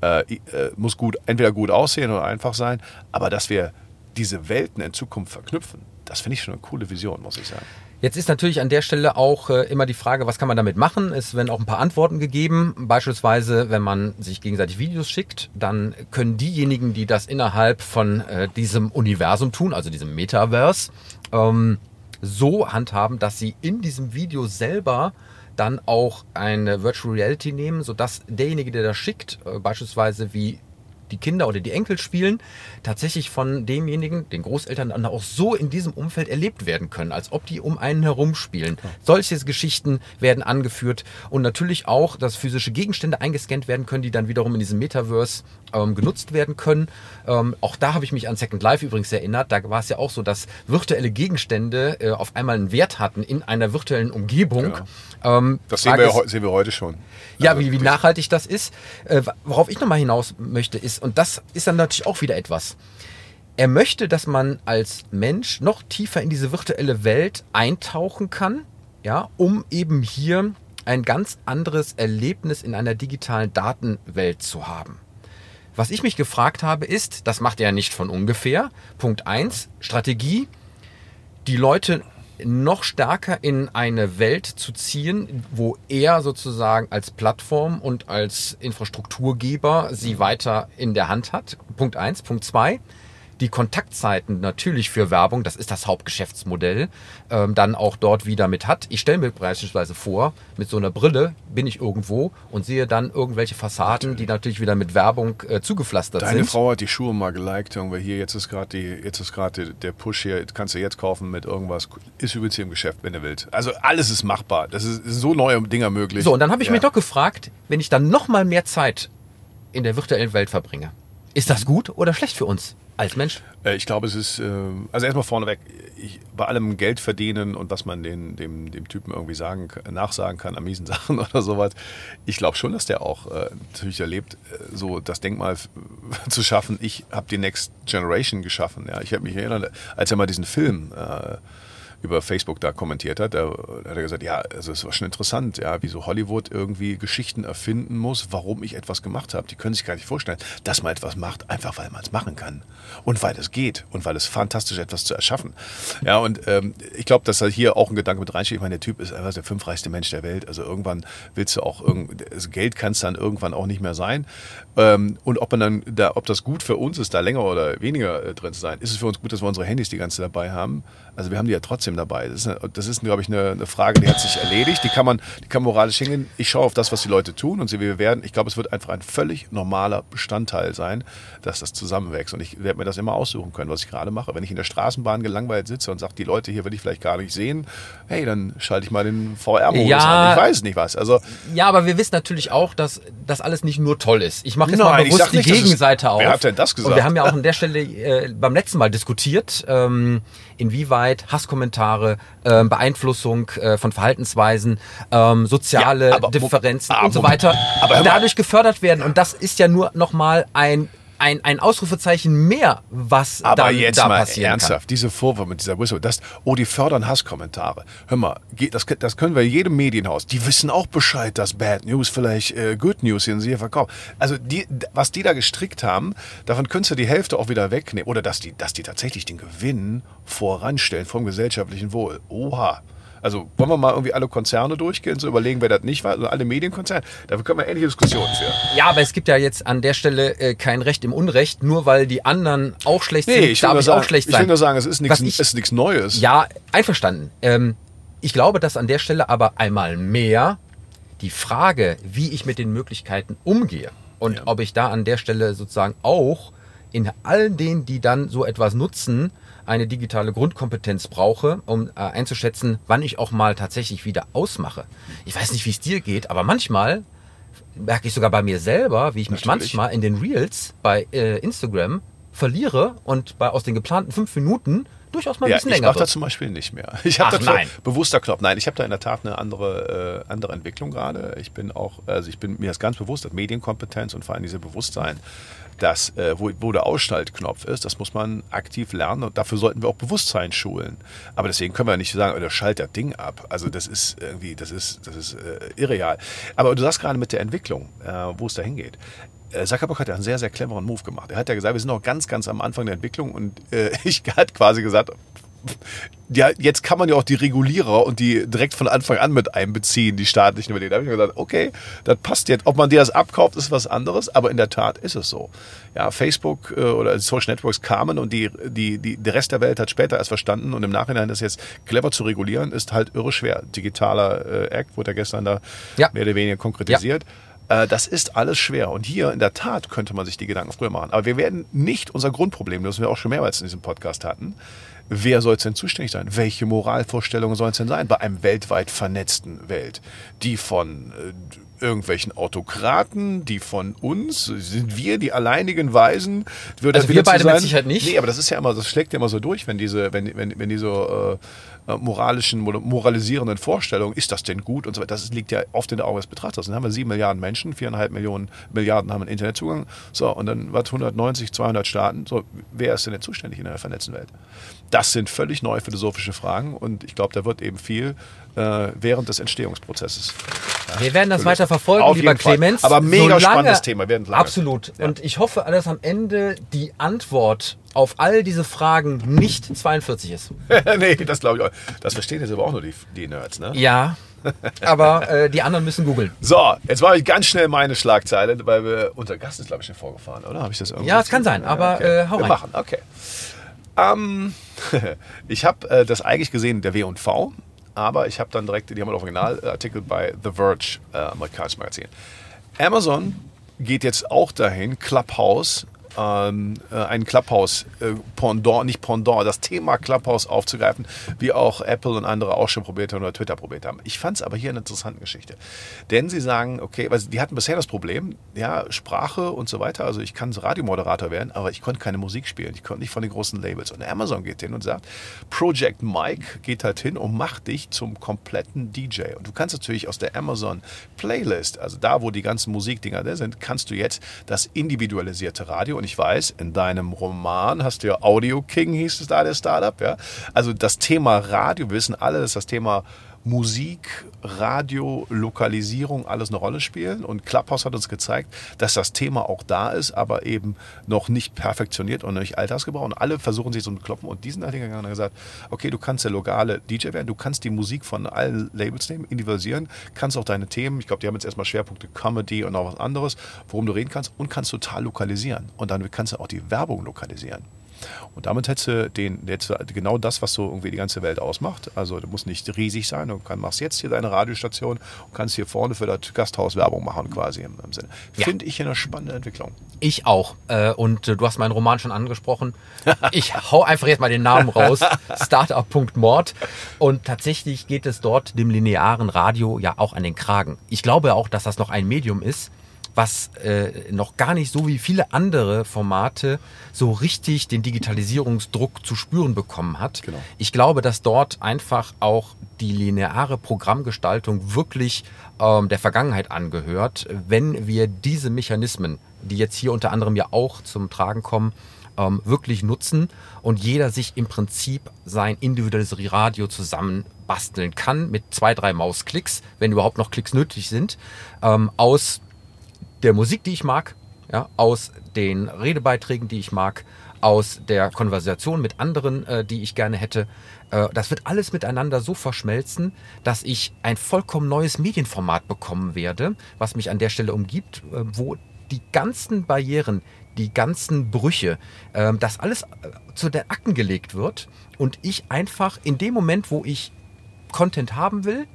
äh, äh, muss gut, entweder gut aussehen oder einfach sein, aber dass wir diese Welten in Zukunft verknüpfen, das finde ich schon eine coole Vision, muss ich sagen. Jetzt ist natürlich an der Stelle auch äh, immer die Frage, was kann man damit machen? Es werden auch ein paar Antworten gegeben. Beispielsweise, wenn man sich gegenseitig Videos schickt, dann können diejenigen, die das innerhalb von äh, diesem Universum tun, also diesem Metaverse, ähm, so handhaben, dass sie in diesem Video selber dann auch eine Virtual Reality nehmen, sodass derjenige, der das schickt, äh, beispielsweise wie die Kinder oder die Enkel spielen, tatsächlich von demjenigen, den Großeltern, dann auch so in diesem Umfeld erlebt werden können, als ob die um einen herum spielen. Solche Geschichten werden angeführt und natürlich auch, dass physische Gegenstände eingescannt werden können, die dann wiederum in diesem Metaverse ähm, genutzt werden können. Ähm, auch da habe ich mich an Second Life übrigens erinnert. Da war es ja auch so, dass virtuelle Gegenstände äh, auf einmal einen Wert hatten in einer virtuellen Umgebung. Ähm, Das sehen wir, ist- ja sehen wir heute schon. ja, Also wie, wie nachhaltig das ist. Äh, worauf ich nochmal hinaus möchte, ist, und das ist dann natürlich auch wieder etwas. Er möchte, dass man als Mensch noch tiefer in diese virtuelle Welt eintauchen kann, ja, um eben hier ein ganz anderes Erlebnis in einer digitalen Datenwelt zu haben. Was ich mich gefragt habe, ist, das macht er nicht von ungefähr. Punkt eins Strategie, die Leute noch stärker in eine Welt zu ziehen, wo er sozusagen als Plattform und als Infrastrukturgeber sie weiter in der Hand hat. Punkt eins. Punkt zwei. Die Kontaktzeiten natürlich für Werbung, das ist das Hauptgeschäftsmodell, ähm, dann auch dort wieder mit hat. Ich stelle mir beispielsweise vor, mit so einer Brille bin ich irgendwo und sehe dann irgendwelche Fassaden, die natürlich wieder mit Werbung äh, zugepflastert Deine sind. Frau hat die Schuhe mal geliked, irgendwie hier, jetzt ist gerade jetzt ist gerade der Push hier, kannst du jetzt kaufen mit irgendwas, ist übrigens hier im Geschäft, wenn du willst. Also alles ist machbar. Das ist, sind so neue Dinger möglich. So, und dann habe ich Ja. mich doch gefragt, wenn ich dann noch mal mehr Zeit in der virtuellen Welt verbringe, ist das gut oder schlecht für uns als Mensch? Äh, Ich glaube, es ist, äh, also erstmal vorneweg, ich, bei allem Geld verdienen und was man den, dem, dem Typen irgendwie sagen, nachsagen kann an miesen [LAUGHS] Sachen oder sowas, ich glaube schon, dass der auch äh, natürlich erlebt, so das Denkmal [LAUGHS] zu schaffen. Ich habe die Next Generation geschaffen. Ja. Ich habe mich erinnert, als er mal diesen Film äh, über Facebook da kommentiert hat, da hat er gesagt, ja, also es war schon interessant, ja, wie so Hollywood irgendwie Geschichten erfinden muss, warum ich etwas gemacht habe. Die können sich gar nicht vorstellen, dass man etwas macht, einfach weil man es machen kann und weil es geht und weil es fantastisch etwas zu erschaffen. Ja, und ähm, ich glaube, dass da hier auch ein Gedanke mit reinsteht. Ich meine, der Typ ist einfach der fünfreichste Mensch der Welt. Also irgendwann willst du auch irgend, Geld kann es dann irgendwann auch nicht mehr sein. Ähm, und ob man dann da, ob das gut für uns ist, da länger oder weniger äh, drin zu sein, ist es für uns gut, dass wir unsere Handys die ganze dabei haben. Also wir haben die ja trotzdem dabei. Das ist, das ist glaube ich, eine, eine, Frage, die hat sich erledigt. Die kann man, die kann moralisch hingehen. Ich schaue auf das, was die Leute tun und sie wie wir werden. Ich glaube, es wird einfach ein völlig normaler Bestandteil sein, dass das zusammenwächst. Und ich werde mir das immer aussuchen können, was ich gerade mache. Wenn ich in der Straßenbahn gelangweilt sitze und sage, die Leute hier will ich vielleicht gar nicht sehen, hey, dann schalte ich mal den VR-Modus ja, an. Ich weiß nicht was. Also, ja, aber wir wissen natürlich auch, dass das alles nicht nur toll ist. Ich mache jetzt Nein, mal bewusst die Gegenseite auf. Wer hat denn das gesagt? Und wir haben ja auch an der Stelle äh, beim letzten Mal diskutiert, ähm, inwieweit Hasskommentare, äh, Beeinflussung äh, von Verhaltensweisen, ähm, soziale ja, aber, Differenzen aber, und so weiter dadurch gefördert werden. Und das ist ja nur nochmal ein ein, ein Ausrufezeichen mehr, was Aber dann jetzt da mal passieren ernsthaft, kann. diese Vorwürfe mit dieser Whistle, das, oh, die fördern Hasskommentare. Hör mal, das, das können wir jedem Medienhaus. Die wissen auch Bescheid, dass Bad News vielleicht äh, Good News in sie verkaufen. Also die, was die da gestrickt haben, davon könntest du die Hälfte auch wieder wegnehmen. Oder dass die, dass die tatsächlich den Gewinn voranstellen vom gesellschaftlichen Wohl. Oha. Also wollen wir mal irgendwie alle Konzerne durchgehen, so überlegen, wer das nicht war, also alle Medienkonzerne. Dafür können wir ähnliche Diskussionen führen. Ja, aber es gibt ja jetzt an der Stelle äh, kein Recht im Unrecht, nur weil die anderen auch schlecht nee, sind, ich darf ich sagen, auch schlecht sein. Ich will nur sagen, es ist nichts Neues. Ja, einverstanden. Ähm, ich glaube, dass an der Stelle aber einmal mehr die Frage, wie ich mit den Möglichkeiten umgehe und ja. ob ich da an der Stelle sozusagen auch in all denen, die dann so etwas nutzen, eine digitale Grundkompetenz brauche, um äh, einzuschätzen, wann ich auch mal tatsächlich wieder ausmache. Ich weiß nicht, wie es dir geht, aber manchmal merke ich sogar bei mir selber, wie ich mich Natürlich. manchmal in den Reels bei äh, Instagram verliere und bei aus den geplanten fünf Minuten durchaus mal ein ja, bisschen länger. Ich mache das zum Beispiel nicht mehr. [LAUGHS] Ich habe da bewusster Knopf. Nein, ich habe da in der Tat eine andere, äh, andere Entwicklung gerade. Ich bin auch, also ich bin mir das ganz bewusst, dass Medienkompetenz und vor allem diese Bewusstsein das, äh, wo, wo der Ausschaltknopf ist, das muss man aktiv lernen und dafür sollten wir auch Bewusstsein schulen. Aber deswegen können wir nicht sagen, oder schalt das Ding ab. Also das ist irgendwie, das ist, das ist äh, irreal. Aber du sagst gerade mit der Entwicklung, äh, wo es dahin geht. Äh, Zuckerberg hat ja einen sehr, sehr cleveren Move gemacht. Er hat ja gesagt, wir sind noch ganz, ganz am Anfang der Entwicklung und äh, [LAUGHS] ich hat quasi gesagt, ja, jetzt kann man ja auch die Regulierer und die direkt von Anfang an mit einbeziehen, die staatlichen Überlegungen. Da habe ich mir gesagt, okay, das passt jetzt. Ob man dir das abkauft, ist was anderes, aber in der Tat ist es so. Ja, Facebook äh, oder Social Networks kamen und die, die, die, der Rest der Welt hat später erst verstanden und im Nachhinein das jetzt clever zu regulieren, ist halt irre schwer. Digitaler äh, Act wurde ja gestern da ja. mehr oder weniger konkretisiert. Ja. Äh, das ist alles schwer. Und hier in der Tat könnte man sich die Gedanken früher machen. Aber wir werden nicht unser Grundproblem, das wir auch schon mehrmals in diesem Podcast hatten, Wer soll es denn zuständig sein? Welche Moralvorstellungen sollen es denn sein bei einem weltweit vernetzten Welt? Die von äh, irgendwelchen Autokraten, die von uns, sind wir die alleinigen Weisen? Wird also wir beide sein? mit Sicherheit nicht. Nee, aber das ist ja immer, das schlägt ja immer so durch, wenn diese, wenn, wenn, wenn die so äh, moralischen, moralisierenden Vorstellungen, ist das denn gut und so weiter, das liegt ja oft in der Augen des Betrachters. Dann haben wir sieben Milliarden Menschen, viereinhalb Millionen Milliarden haben einen Internetzugang. So, und dann was 190, 200 Staaten. So, wer ist denn jetzt zuständig in einer vernetzten Welt? Das sind völlig neue philosophische Fragen und ich glaube, da wird eben viel äh, während des Entstehungsprozesses. Ja, wir werden das weiter verfolgen, Auf lieber Clemens. Aber mega solange, spannendes Thema. Wir absolut. Ja. Und ich hoffe, dass am Ende die Antwort auf all diese Fragen nicht 42 ist. [LAUGHS] nee, das glaube ich auch. Das verstehen jetzt aber auch nur die, die Nerds, ne? Ja. [LAUGHS] aber äh, die anderen müssen googeln. So, jetzt mache ich ganz schnell meine Schlagzeile, weil wir unser Gast ist, glaube ich, schon vorgefahren, oder? Habe ich das irgendwie? Ja, es kann sein, aber okay. äh, hau wir rein. machen, okay. Ähm, [LAUGHS] ich habe äh, das eigentlich gesehen, der W&V, aber ich habe dann direkt, die haben einen Originalartikel bei The Verge, äh, amerikanisches Magazin. Amazon geht jetzt auch dahin, Clubhouse ähm, äh, ein Clubhouse-Pendant, äh, nicht Pendant, das Thema Clubhouse aufzugreifen, wie auch Apple und andere auch schon probiert haben oder Twitter probiert haben. Ich fand es aber hier eine interessante Geschichte. Denn sie sagen, okay, weil die hatten bisher das Problem, ja, Sprache und so weiter, also ich kann Radiomoderator werden, aber ich konnte keine Musik spielen, ich konnte nicht von den großen Labels. Und Amazon geht hin und sagt, Project Mike geht halt hin und macht dich zum kompletten DJ. Und du kannst natürlich aus der Amazon Playlist, also da, wo die ganzen Musikdinger da sind, kannst du jetzt das individualisierte Radio und nicht weiß, in deinem Roman hast du ja Audio King, hieß es da, der Startup. Ja? Also das Thema Radio, wir wissen alle, dass das Thema Musik, Radio, Lokalisierung alles eine Rolle spielen. Und Clubhouse hat uns gezeigt, dass das Thema auch da ist, aber eben noch nicht perfektioniert und nicht altersgebraucht. Und alle versuchen sich so zu kloppen. Und diesen halt hingegangen und gesagt, okay, du kannst der lokale DJ werden, du kannst die Musik von allen Labels nehmen, individualisieren, kannst auch deine Themen, ich glaube, die haben jetzt erstmal Schwerpunkte Comedy und auch was anderes, worum du reden kannst und kannst total lokalisieren. Und dann kannst du auch die Werbung lokalisieren. Und damit hättest du den, jetzt genau das, was so irgendwie die ganze Welt ausmacht. Also du musst nicht riesig sein. Du kann, machst jetzt hier deine Radiostation und kannst hier vorne für das Gasthaus Werbung machen, quasi im, im Sinne. Ja. Finde ich eine spannende Entwicklung. Ich auch. Äh, und äh, du hast meinen Roman schon angesprochen. Ich hau einfach jetzt mal den Namen raus. [LAUGHS] Startup.mord. Und tatsächlich geht es dort dem linearen Radio ja auch an den Kragen. Ich glaube auch, dass das noch ein Medium ist, was äh, noch gar nicht so wie viele andere Formate so richtig den Digitalisierungsdruck zu spüren bekommen hat. Genau. Ich glaube, dass dort einfach auch die lineare Programmgestaltung wirklich ähm, der Vergangenheit angehört, wenn wir diese Mechanismen, die jetzt hier unter anderem ja auch zum Tragen kommen, ähm, wirklich nutzen und jeder sich im Prinzip sein individuelles Radio zusammen basteln kann mit zwei, drei Mausklicks, wenn überhaupt noch Klicks nötig sind, ähm, aus der Musik, die ich mag, ja, aus den Redebeiträgen, die ich mag, aus der Konversation mit anderen, äh, die ich gerne hätte. Äh, das wird alles miteinander so verschmelzen, dass ich ein vollkommen neues Medienformat bekommen werde, was mich an der Stelle umgibt, äh, wo die ganzen Barrieren, die ganzen Brüche, äh, das alles äh, zu den Akten gelegt wird und ich einfach in dem Moment, wo ich Content haben will,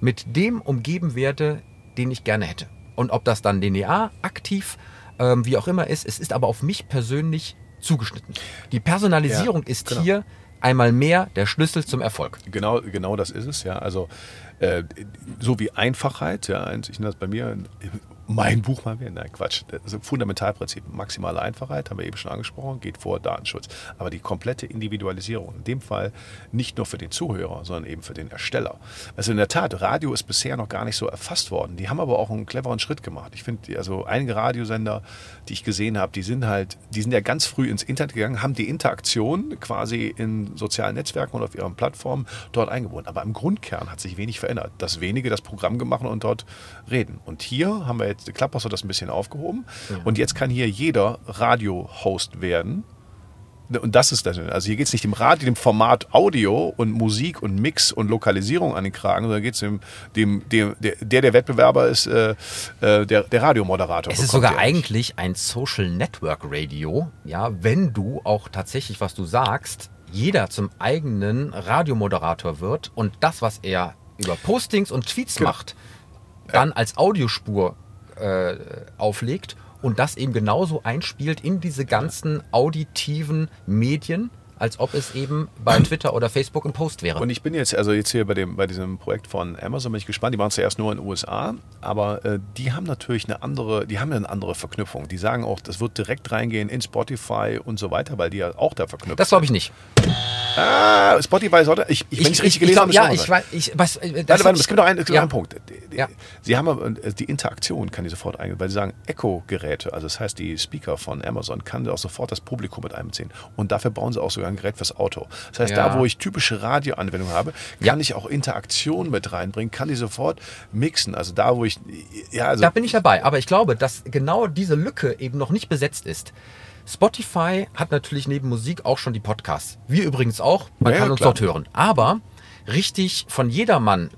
mit dem umgeben werde, den ich gerne hätte. Und ob das dann linear, aktiv, ähm, wie auch immer ist, es ist aber auf mich persönlich zugeschnitten. Die Personalisierung ja, ist genau. hier einmal mehr der Schlüssel zum Erfolg. Genau, genau das ist es, ja. Also äh, so wie Einfachheit, ja, ich nenne das bei mir mein Buch mal wieder. Nein, Quatsch. Das Fundamentalprinzip. Maximale Einfachheit, haben wir eben schon angesprochen, geht vor Datenschutz. Aber die komplette Individualisierung, in dem Fall nicht nur für den Zuhörer, sondern eben für den Ersteller. Also in der Tat, Radio ist bisher noch gar nicht so erfasst worden. Die haben aber auch einen cleveren Schritt gemacht. Ich finde, also einige Radiosender, die ich gesehen habe, die sind halt, die sind ja ganz früh ins Internet gegangen, haben die Interaktion quasi in sozialen Netzwerken und auf ihren Plattformen dort eingebunden. Aber im Grundkern hat sich wenig verändert. Das wenige das Programm gemacht und dort reden. Und hier haben wir jetzt Clubhouse hat das ein bisschen aufgehoben. Ja. Und jetzt kann hier jeder Radio-Host werden. Und das ist das. Also hier geht es nicht dem Radio, dem Format Audio und Musik und Mix und Lokalisierung an den Kragen, sondern geht es dem, dem, dem, der, der Wettbewerber ist, äh, äh, der, der Radiomoderator. Es ist sogar eigentlich ein Social Network Radio, ja, wenn du auch tatsächlich, was du sagst, jeder zum eigenen Radiomoderator wird und das, was er über Postings und Tweets genau. macht, dann als Audiospur äh, auflegt und das eben genauso einspielt in diese ganzen auditiven Medien, als ob es eben bei Twitter oder Facebook ein Post wäre. Und ich bin jetzt, also jetzt hier bei, dem, bei diesem Projekt von Amazon, bin ich gespannt. Die waren zuerst nur in den USA, aber äh, die haben natürlich eine andere, die haben eine andere Verknüpfung. Die sagen auch, das wird direkt reingehen in Spotify und so weiter, weil die ja auch da verknüpft Das glaube ich nicht. Ah, Spotify sollte. Ich, ich, wenn ich, richtig gelesen habe, ja, ich weiß. Ich, was, äh, warte, warte, es gibt noch einen, ja. einen Punkt. Ja. Sie haben äh, die Interaktion kann die sofort eingehen, weil sie sagen, Echo-Geräte, also das heißt, die Speaker von Amazon kann auch sofort das Publikum mit einbeziehen. Und dafür bauen sie auch sogar ein Gerät fürs Auto. Das heißt, ja. da, wo ich typische Radioanwendungen habe, kann ich auch Interaktion mit reinbringen, kann die sofort mixen. Also da, wo ich. Ja, also da bin ich dabei. Aber ich glaube, dass genau diese Lücke eben noch nicht besetzt ist. Spotify hat natürlich neben Musik auch schon die Podcasts. Wir übrigens auch. Man ja, kann uns klar. dort hören. Aber richtig von jedermann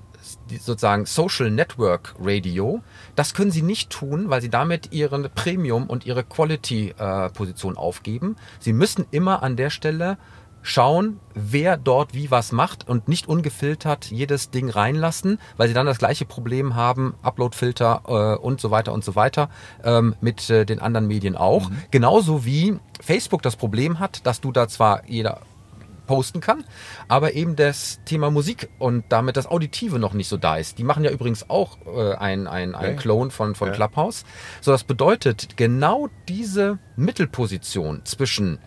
sozusagen Social Network Radio, das können sie nicht tun, weil sie damit ihre Premium und ihre Quality-Position äh, aufgeben. Sie müssen immer an der Stelle schauen, wer dort wie was macht und nicht ungefiltert jedes Ding reinlassen, weil sie dann das gleiche Problem haben, Uploadfilter äh, und so weiter und so weiter ähm, mit äh, den anderen Medien auch. Mhm. Genauso wie Facebook das Problem hat, dass du da zwar jeder posten kann, aber eben das Thema Musik und damit das Auditive noch nicht so da ist. Die machen ja übrigens auch äh, ein, ein, ein Clone von, von ja. Clubhouse. So, das bedeutet, genau diese Mittelposition zwischen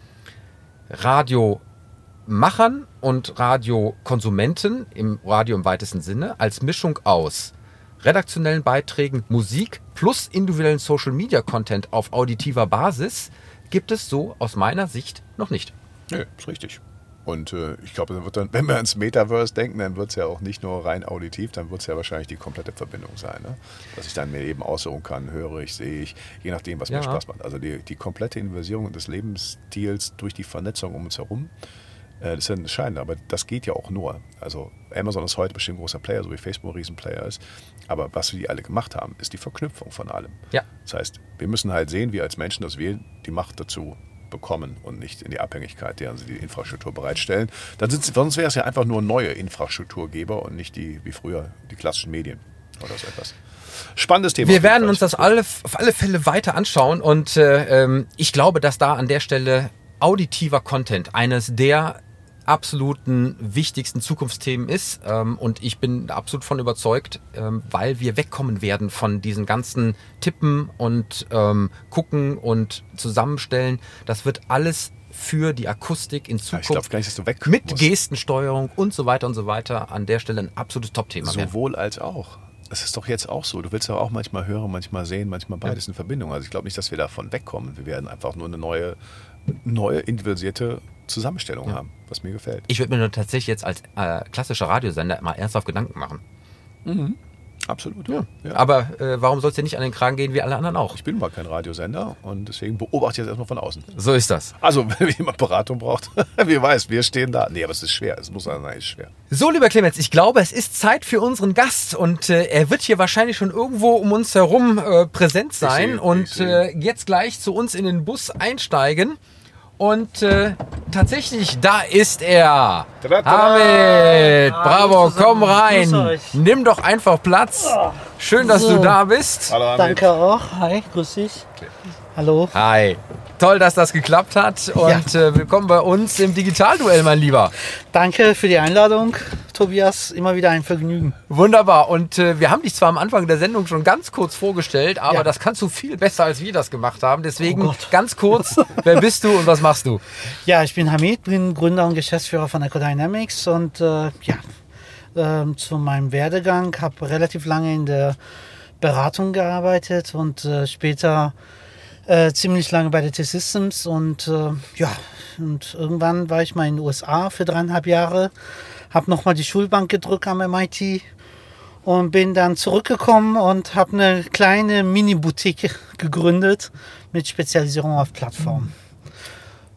Radio Machern und Radiokonsumenten im Radio im weitesten Sinne als Mischung aus redaktionellen Beiträgen, Musik plus individuellen Social Media Content auf auditiver Basis gibt es so aus meiner Sicht noch nicht. Nö, ist richtig. Und äh, ich glaube, dann wird dann, wenn wir ans Metaverse denken, dann wird es ja auch nicht nur rein auditiv, dann wird es ja wahrscheinlich die komplette Verbindung sein. Ne? Dass ich dann mir eben aussuchen kann, höre ich, sehe ich, je nachdem, was Ja. mir Spaß macht. Also die, die komplette Inversierung des Lebensstils durch die Vernetzung um uns herum, äh, das ist ja entscheidend, aber das geht ja auch nur. Also Amazon ist heute bestimmt ein großer Player, so wie Facebook ein Riesenplayer ist. Aber was wir alle gemacht haben, ist die Verknüpfung von allem. Ja. Das heißt, wir müssen halt sehen, wir als Menschen, dass wir die Macht dazu bekommen und nicht in die Abhängigkeit, deren sie die Infrastruktur bereitstellen. Dann sind, sonst wäre es ja einfach nur neue Infrastrukturgeber und nicht die, wie früher, die klassischen Medien oder so etwas. Spannendes Thema. Wir werden uns das alle, auf alle Fälle weiter anschauen und äh, ähm, ich glaube, dass da an der Stelle auditiver Content eines der absoluten wichtigsten Zukunftsthemen ist ähm, und ich bin absolut von überzeugt, ähm, weil wir wegkommen werden von diesen ganzen Tippen und ähm, gucken und zusammenstellen. Das wird alles für die Akustik in Ja, ich Zukunft nicht, dass du weg mit musst. Gestensteuerung und so weiter und so weiter an der Stelle ein absolutes Top-Thema werden. Sowohl als auch. Es ist doch jetzt auch so. Du willst ja auch manchmal hören, manchmal sehen, manchmal beides in Verbindung. Also ich glaube nicht, dass wir davon wegkommen. Wir werden einfach nur eine neue, neue individualisierte Zusammenstellung haben, was mir gefällt. Ich würde mir nur tatsächlich jetzt als äh, klassischer Radiosender mal ernsthaft Gedanken machen. Absolut. Ja. Aber äh, warum soll es dir nicht an den Kragen gehen wie alle anderen auch? Ich bin mal kein Radiosender und deswegen beobachte ich jetzt erstmal von außen. So ist das. Also, [LAUGHS] wenn jemand Beratung braucht, [LAUGHS] wie weiß, wir stehen da. Nee, aber es ist schwer. Es muss sein, es ist schwer. So, lieber Clemens, ich glaube, es ist Zeit für unseren Gast und äh, er wird hier wahrscheinlich schon irgendwo um uns herum äh, präsent sein ich und äh, jetzt gleich zu uns in den Bus einsteigen. Und äh, tatsächlich, da ist er. Tada! Hamid, bravo, komm rein. Nimm doch einfach Platz. Schön, dass du So. da bist. Hallo, Hamid. Danke auch. Hi, grüß dich. Hallo. Hi. Toll, dass das geklappt hat und äh, willkommen bei uns im Digitalduell, mein Lieber. Danke für die Einladung, Tobias. Immer wieder ein Vergnügen. Wunderbar. Und äh, wir haben dich zwar am Anfang der Sendung schon ganz kurz vorgestellt, aber Ja. das kannst du viel besser, als wir das gemacht haben. Deswegen Oh ganz kurz, wer bist du und was machst du? Ja, ich bin Hamid, bin Gründer und Geschäftsführer von Ecodynamics und äh, ja, ähm, zu meinem Werdegang habe relativ lange in der Beratung gearbeitet und äh, später äh, ziemlich lange bei der T-Systems und äh, ja, und irgendwann war ich mal in den USA für dreieinhalb Jahre, habe nochmal die Schulbank gedrückt am MIT und bin dann zurückgekommen und habe eine kleine Mini-Boutique gegründet mit Spezialisierung auf Plattformen.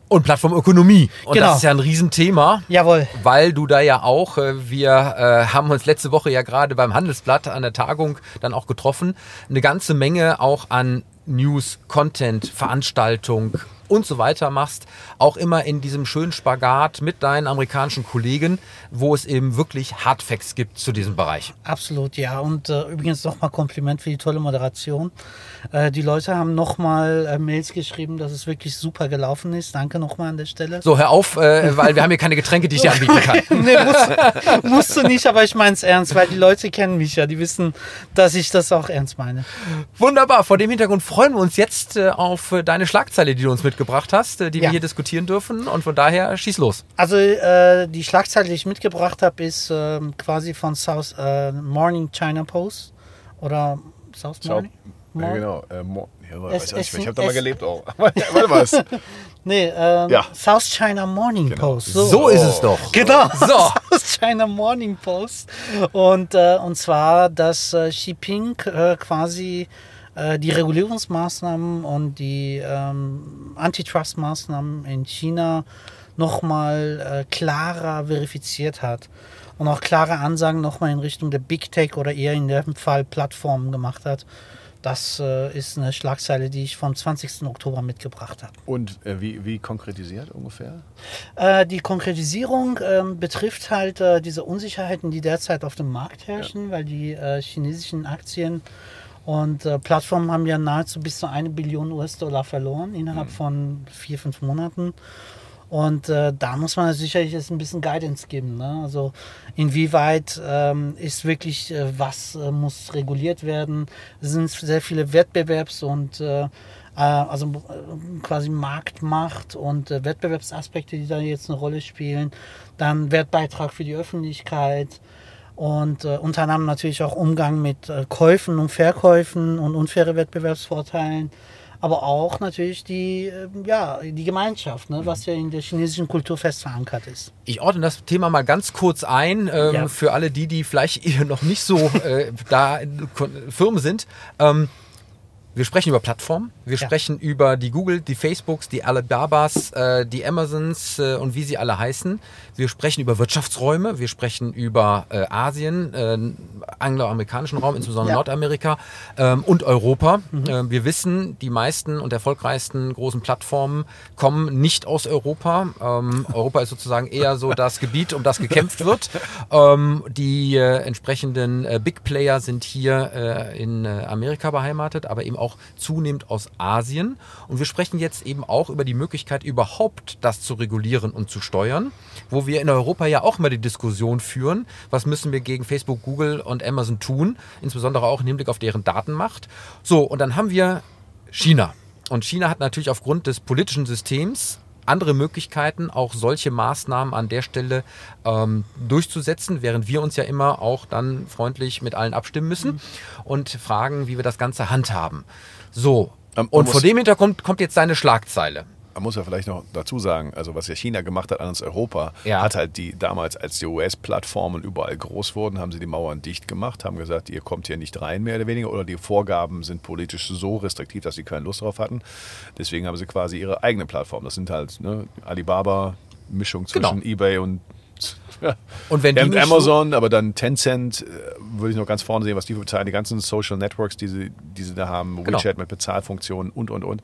Und Plattformökonomie. Und Genau. das ist ja ein Riesenthema. Jawohl. Weil du da ja auch, äh, wir äh, haben uns letzte Woche ja gerade beim Handelsblatt an der Tagung dann auch getroffen, eine ganze Menge auch an News, Content, Veranstaltung und so weiter machst, auch immer in diesem schönen Spagat mit deinen amerikanischen Kollegen, wo es eben wirklich Hardfacts gibt zu diesem Bereich. Absolut, ja. Und äh, übrigens nochmal Kompliment für die tolle Moderation. Äh, die Leute haben nochmal äh, Mails geschrieben, dass es wirklich super gelaufen ist. Danke nochmal an der Stelle. So, hör auf, äh, weil wir haben hier keine Getränke, die ich dir anbieten kann. [LAUGHS] nee, musst, musst du nicht, aber ich meine es ernst, weil die Leute kennen mich ja. Die wissen, dass ich das auch ernst meine. Wunderbar, vor dem Hintergrund freuen wir uns jetzt äh, auf äh, deine Schlagzeile, die du uns mitgebracht hast, äh, die wir Ja. hier diskutieren dürfen. Und von daher schieß los. Also äh, die Schlagzeile, die ich mitgebracht habe, ist ähm, quasi von South äh, Morning China Post oder South. Morning? Ja, Morning? genau. Äh, ja, Es- weiß ich, nicht es- ich habe da mal gelebt auch. [LAUGHS] Warte was? [LAUGHS] Nee, ähm, Ja. South China Morning Genau. Post. So, ist es doch. Genau, [LAUGHS] So. South China Morning Post. Und, äh, und zwar, dass äh, Xi Jinping äh, quasi äh, die Regulierungsmaßnahmen und die ähm, Antitrust-Maßnahmen in China nochmal äh, klarer verifiziert hat. Und auch klare Ansagen nochmal in Richtung der Big Tech oder eher in dem Fall Plattformen gemacht hat. Das äh, ist eine Schlagzeile, die ich vom 20. Oktober mitgebracht habe. Und äh, wie, wie konkretisiert ungefähr? Äh, die Konkretisierung ähm, betrifft halt äh, diese Unsicherheiten, die derzeit auf dem Markt herrschen, weil die äh, chinesischen Aktien und äh, Plattformen haben ja nahezu bis zu eine Billion US-Dollar verloren innerhalb von vier, fünf Monaten. Und äh, da muss man sicherlich jetzt ein bisschen Guidance geben. Ne? Also inwieweit ähm, ist wirklich, äh, was äh, muss reguliert werden? Es sind sehr viele Wettbewerbs- und äh, äh, also äh, quasi Marktmacht und Wettbewerbsaspekte, die da jetzt eine Rolle spielen. Dann Wertbeitrag für die Öffentlichkeit und äh, unter anderem natürlich auch Umgang mit äh, Käufen und Verkäufen und unfaire Wettbewerbsvorteilen. aber auch natürlich die, äh, ja, die Gemeinschaft, ne, was ja in der chinesischen Kultur fest verankert ist. Ich ordne das Thema mal ganz kurz ein, ähm, Ja. für alle die, die vielleicht [LAUGHS] eher noch nicht so äh, da Firmen sind. Ähm, wir sprechen über Plattformen, wir Ja. sprechen über die Google, die Facebooks, die Alibabas, äh, die Amazons äh, und wie sie alle heißen. Wir sprechen über Wirtschaftsräume, wir sprechen über äh, Asien, äh, angloamerikanischen Raum, insbesondere Ja. Nordamerika ähm, und Europa. Ähm, wir wissen, die meisten und erfolgreichsten großen Plattformen kommen nicht aus Europa. Ähm, Europa ist sozusagen eher so das Gebiet, um das gekämpft wird. Ähm, die äh, entsprechenden äh, Big Player sind hier äh, in Amerika beheimatet, aber eben auch zunehmend aus Asien. Und wir sprechen jetzt eben auch über die Möglichkeit, überhaupt das zu regulieren und zu steuern, wo wir in Europa ja auch mal die Diskussion führen, was müssen wir gegen Facebook, Google und Amazon tun, insbesondere auch im Hinblick auf deren Datenmacht. So, und dann haben wir China. Und China hat natürlich aufgrund des politischen Systems andere Möglichkeiten, auch solche Maßnahmen an der Stelle ähm, durchzusetzen, während wir uns ja immer auch dann freundlich mit allen abstimmen müssen und fragen, wie wir das Ganze handhaben. So, Ähm, und vor dem Hintergrund kommt jetzt seine Schlagzeile. Man muss ja vielleicht noch dazu sagen, also was ja China gemacht hat an uns Europa, Ja. hat halt die damals, als die US-Plattformen überall groß wurden, haben sie die Mauern dicht gemacht, haben gesagt, ihr kommt hier nicht rein, mehr oder weniger, oder die Vorgaben sind politisch so restriktiv, dass sie keine Lust drauf hatten. Deswegen haben sie quasi ihre eigene Plattform. Das sind halt ne, Alibaba, Mischung zwischen Genau. eBay und ja, Und wenn die [LAUGHS] Amazon, aber dann Tencent, äh, würde ich noch ganz vorne sehen, was die bezahlen, die ganzen Social Networks, die sie, die sie da haben, Genau. WeChat mit Bezahlfunktionen und, und, und.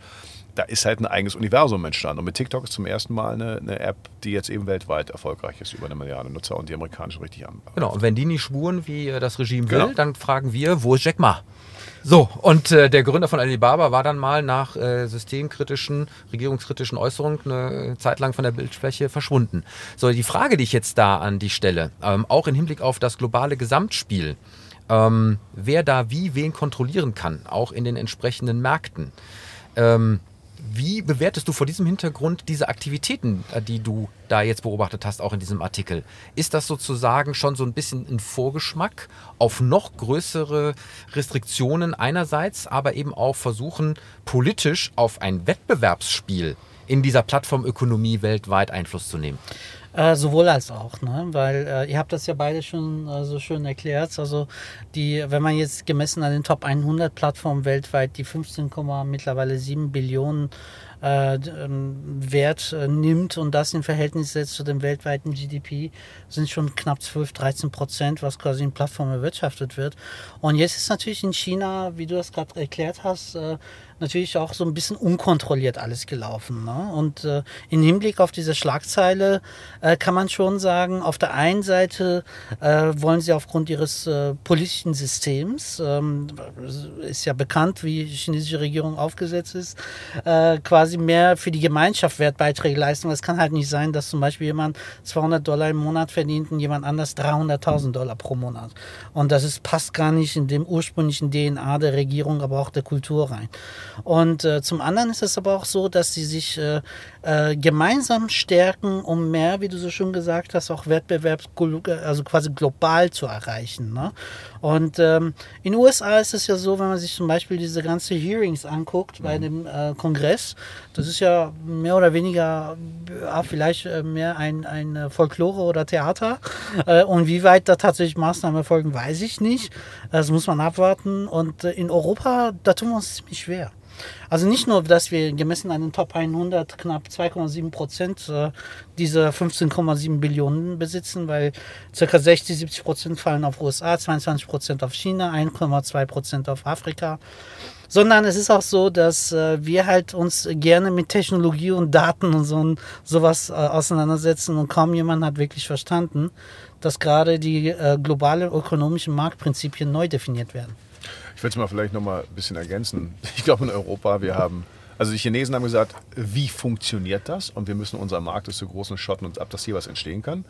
Da ist halt ein eigenes Universum entstanden. Und mit TikTok ist zum ersten Mal eine, eine App, die jetzt eben weltweit erfolgreich ist, über eine Milliarde Nutzer und die amerikanischen richtig haben. Genau, und wenn die nicht spuren, wie äh, das Regime will, Genau. dann fragen wir, wo ist Jack Ma? So, und äh, der Gründer von Alibaba war dann mal nach äh, systemkritischen, regierungskritischen Äußerungen eine Zeit lang von der Bildfläche verschwunden. So, die Frage, die ich jetzt da an die stelle, ähm, auch im Hinblick auf das globale Gesamtspiel, ähm, wer da wie wen kontrollieren kann, auch in den entsprechenden Märkten. Ähm, wie bewertest du vor diesem Hintergrund diese Aktivitäten, äh, die du da jetzt beobachtet hast, auch in diesem Artikel? Ist das sozusagen schon so ein bisschen ein Vorgeschmack auf noch größere Restriktionen einerseits, aber eben auch versuchen, politisch auf ein Wettbewerbsspiel in dieser Plattformökonomie weltweit Einfluss zu nehmen? Äh, sowohl als auch, ne? weil äh, ihr habt das ja beide schon äh, so schön erklärt. Also die, wenn man jetzt gemessen an den Top 100 Plattformen weltweit die 15, mittlerweile 7 Billionen äh, ähm, Wert äh, nimmt und das in Verhältnis setzt zu dem weltweiten GDP, sind schon knapp 12, 13 Prozent, was quasi in Plattformen erwirtschaftet wird. Und jetzt ist natürlich in China, wie du das gerade erklärt hast, äh, natürlich auch so ein bisschen unkontrolliert alles gelaufen. Ne? Und äh, im Hinblick auf diese Schlagzeile äh, kann man schon sagen, auf der einen Seite äh, wollen sie aufgrund ihres äh, politischen Systems, ähm, ist ja bekannt, wie die chinesische Regierung aufgesetzt ist, äh, quasi mehr für die Gemeinschaft Wertbeiträge leisten. Es kann halt nicht sein, dass zum Beispiel jemand 200 Dollar im Monat verdient und jemand anders 300.000 Dollar pro Monat. Und das ist, passt gar nicht in dem ursprünglichen DNA der Regierung, aber auch der Kultur rein. Und äh, zum anderen ist es aber auch so, dass sie sich äh, äh, gemeinsam stärken, um mehr, wie du so schon gesagt hast, auch Wettbewerbs, also quasi global zu erreichen. Ne? Und ähm, in den USA ist es ja so, wenn man sich zum Beispiel diese ganze Hearings anguckt bei dem äh, Kongress, das ist ja mehr oder weniger vielleicht äh, mehr ein, ein äh, Folklore oder Theater. [LAUGHS] Und wie weit da tatsächlich Maßnahmen erfolgen, weiß ich nicht. Das muss man abwarten. Und in Europa, da tun wir uns ziemlich schwer. Also nicht nur, dass wir gemessen an den Top 100 knapp 2,7 Prozent äh, dieser 15,7 Billionen besitzen, weil ca. 60, 70 Prozent fallen auf USA, 22 Prozent auf China, 1,2 Prozent auf Afrika. Sondern es ist auch so, dass äh, wir halt uns gerne mit Technologie und Daten und so sowas äh, auseinandersetzen und kaum jemand hat wirklich verstanden, dass gerade die äh, globale ökonomischen Marktprinzipien neu definiert werden. Ich will es mal vielleicht noch mal ein bisschen ergänzen. [LAUGHS] Ich glaube, in Europa, wir haben, also die Chinesen haben gesagt, wie funktioniert das? Und wir müssen unseren Markt ist so groß und schotten uns ab, dass hier was entstehen kann.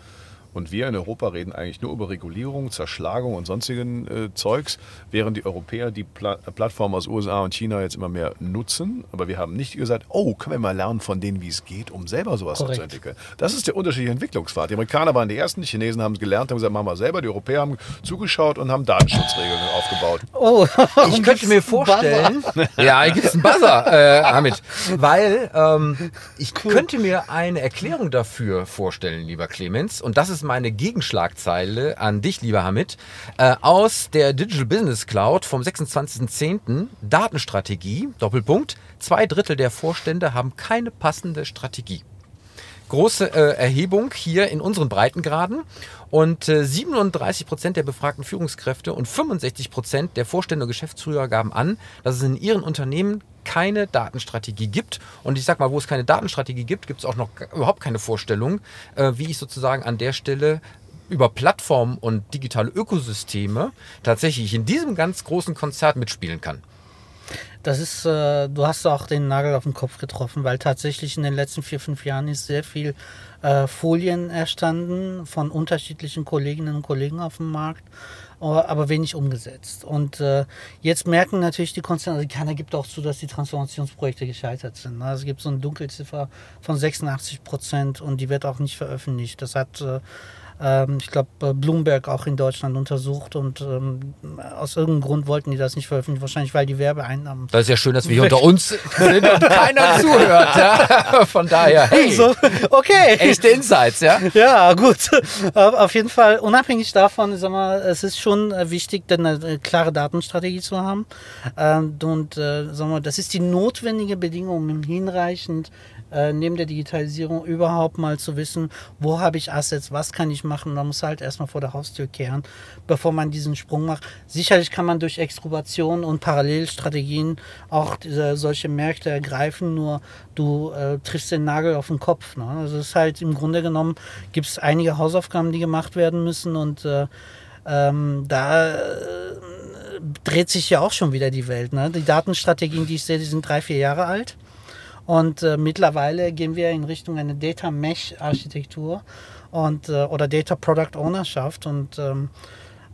Und wir in Europa reden eigentlich nur über Regulierung, Zerschlagung und sonstigen äh, Zeugs, während die Europäer die Pla Plattformen aus USA und China jetzt immer mehr nutzen. Aber wir haben nicht gesagt, oh, können wir mal lernen von denen, wie es geht, um selber sowas Korrekt. zu entwickeln. Das ist der unterschiedliche Entwicklungspfad. Die Amerikaner waren die ersten, die Chinesen haben es gelernt, haben gesagt, machen wir selber. Die Europäer haben zugeschaut und haben Datenschutzregeln aufgebaut. Oh, Ich [LAUGHS] könnte mir vorstellen, ja, hier gibt es einen Buzzer, äh, Hamid, weil ähm, ich könnte mir eine Erklärung dafür vorstellen, lieber Clemens, und das ist meine Gegenschlagzeile an dich, lieber Hamid, äh, aus der Digital Business Cloud vom 26.10. Datenstrategie, Doppelpunkt, zwei Drittel der Vorstände haben keine passende Strategie große äh, Erhebung hier in unseren Breitengraden und äh, 37 Prozent der befragten Führungskräfte und 65 Prozent der Vorstände und Geschäftsführer gaben an, dass es in ihren Unternehmen keine Datenstrategie gibt. Und ich sag mal, wo es keine Datenstrategie gibt, gibt es auch noch überhaupt keine Vorstellung, äh, wie ich sozusagen an der Stelle über Plattformen und digitale Ökosysteme tatsächlich in diesem ganz großen Konzert mitspielen kann. Das ist, äh, du hast auch den Nagel auf den Kopf getroffen, weil tatsächlich in den letzten vier, fünf Jahren ist sehr viel äh, Folien erstanden von unterschiedlichen Kolleginnen und Kollegen auf dem Markt, aber aber wenig umgesetzt. Und äh, jetzt merken natürlich die Konzerne, also keiner gibt auch zu, dass die Transformationsprojekte gescheitert sind. ne? Also es gibt so eine Dunkelziffer von 86 Prozent und die wird auch nicht veröffentlicht. Das hat äh, ich glaube, Bloomberg auch in Deutschland untersucht und ähm, aus irgendeinem Grund wollten die das nicht veröffentlichen. Wahrscheinlich, weil die Werbeeinnahmen. Das ist ja schön, dass wir hier unter uns [LAUGHS] sind und keiner zuhört. Ja? [LAUGHS] Von daher, hey, So, okay. echte Insights, ja? [LAUGHS] Ja, gut. Auf jeden Fall, unabhängig davon, sag mal, es ist schon äh, wichtig, eine äh, klare Datenstrategie zu haben. Ähm, Und äh, sag mal, das ist die notwendige Bedingung, um hinreichend äh, neben der Digitalisierung überhaupt mal zu wissen, wo habe ich Assets, was kann ich machen. Man muss halt erstmal vor der Haustür kehren, bevor man diesen Sprung macht. Sicherlich kann man durch Extrubation und Parallelstrategien auch diese, solche Märkte ergreifen, nur du äh, triffst den Nagel auf den Kopf. Ne? Also es ist halt im Grunde genommen, gibt es einige Hausaufgaben, die gemacht werden müssen und äh, ähm, da äh, dreht sich ja auch schon wieder die Welt. Ne? Die Datenstrategien, die ich sehe, die sind drei, vier Jahre alt. Und äh, mittlerweile gehen wir in Richtung eine Data Mesh Architektur und äh, oder Data Product Ownerschaft und ähm,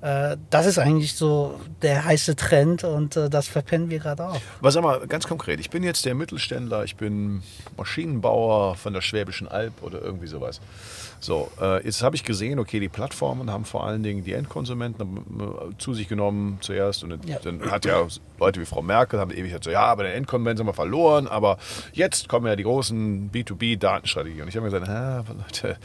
äh, das ist eigentlich so der heiße Trend und äh, das verpennen wir gerade auch. Was sag mal, ganz konkret, ich bin jetzt der Mittelständler, ich bin Maschinenbauer von der Schwäbischen Alb oder irgendwie sowas. So, äh, jetzt habe ich gesehen, okay, die Plattformen haben vor allen Dingen die Endkonsumenten äh, zu sich genommen zuerst und Ja. dann hat ja Leute wie Frau Merkel haben ewig gesagt, so, ja, aber den Endkonsumenten haben wir verloren, aber jetzt kommen ja die großen B2B-Datenstrategien. Und ich habe mir gesagt, ah, Leute,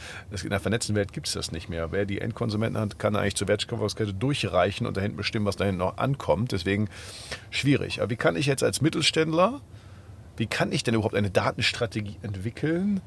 in der vernetzten Welt gibt es das nicht mehr. Wer die Endkonsumenten hat, kann eigentlich zur Wertschöpfungskette durchreichen und da hinten bestimmen, was da hinten noch ankommt. Deswegen schwierig. Aber wie kann ich jetzt als Mittelständler wie kann ich denn überhaupt eine Datenstrategie entwickeln?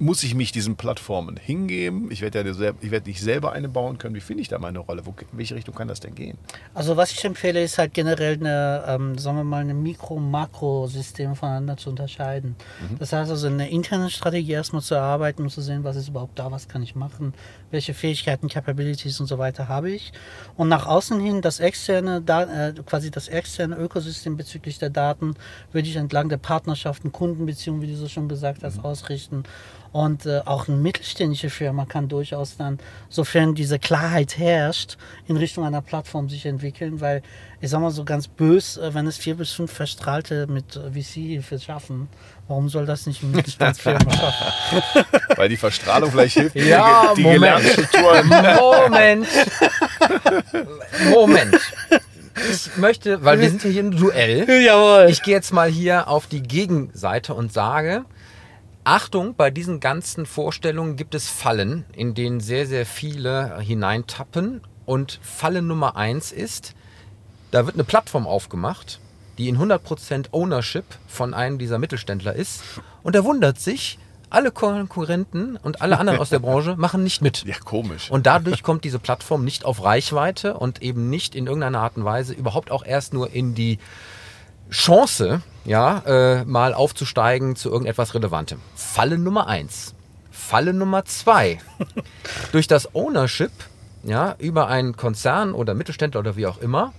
Muss ich mich diesen Plattformen hingeben? Ich werde ja ich werde nicht selber eine bauen können. Wie finde ich da meine Rolle? Wo, in welche Richtung kann das denn gehen? Also was ich empfehle, ist halt generell eine, ähm, sagen wir mal, eine Mikro-Makro-Systeme voneinander zu unterscheiden. Das heißt also eine interne Strategie erstmal zu erarbeiten und zu sehen, was ist überhaupt da, was kann ich machen, welche Fähigkeiten, Capabilities und so weiter habe ich. Und nach außen hin das externe, Da- äh, quasi das externe Ökosystem bezüglich der Daten würde ich entlang der Partnerschaften, Kundenbeziehungen, wie du so schon gesagt hast, ausrichten. Und äh, auch eine mittelständische Firma kann durchaus dann, sofern diese Klarheit herrscht, in Richtung einer Plattform sich entwickeln, weil ich sag mal so ganz bös, äh, wenn es vier bis fünf Verstrahlte mit äh, VC-Hilfe schaffen, warum soll das nicht eine Mittelstandsfirma [LAUGHS] schaffen? Weil die Verstrahlung vielleicht hilft, Ja, die, die Moment. Moment. [LAUGHS] Moment. Ich möchte, weil wir sind ja hier im Duell. Jawohl. Ich gehe jetzt mal hier auf die Gegenseite und sage, Achtung, bei diesen ganzen Vorstellungen gibt es Fallen, in denen sehr, sehr viele hineintappen. Und Falle Nummer eins ist, da wird eine Plattform aufgemacht, die in 100% Ownership von einem dieser Mittelständler ist. Und er wundert sich, alle Konkurrenten und alle anderen aus der [LAUGHS] Branche machen nicht mit. Ja, komisch. Und dadurch kommt diese Plattform nicht auf Reichweite und eben nicht in irgendeiner Art und Weise überhaupt auch erst nur in die Chance, ja, äh, mal aufzusteigen zu irgendetwas Relevantem. Falle Nummer eins. Falle Nummer zwei. [LAUGHS] Durch das Ownership, ja, über einen Konzern oder Mittelständler oder wie auch immer,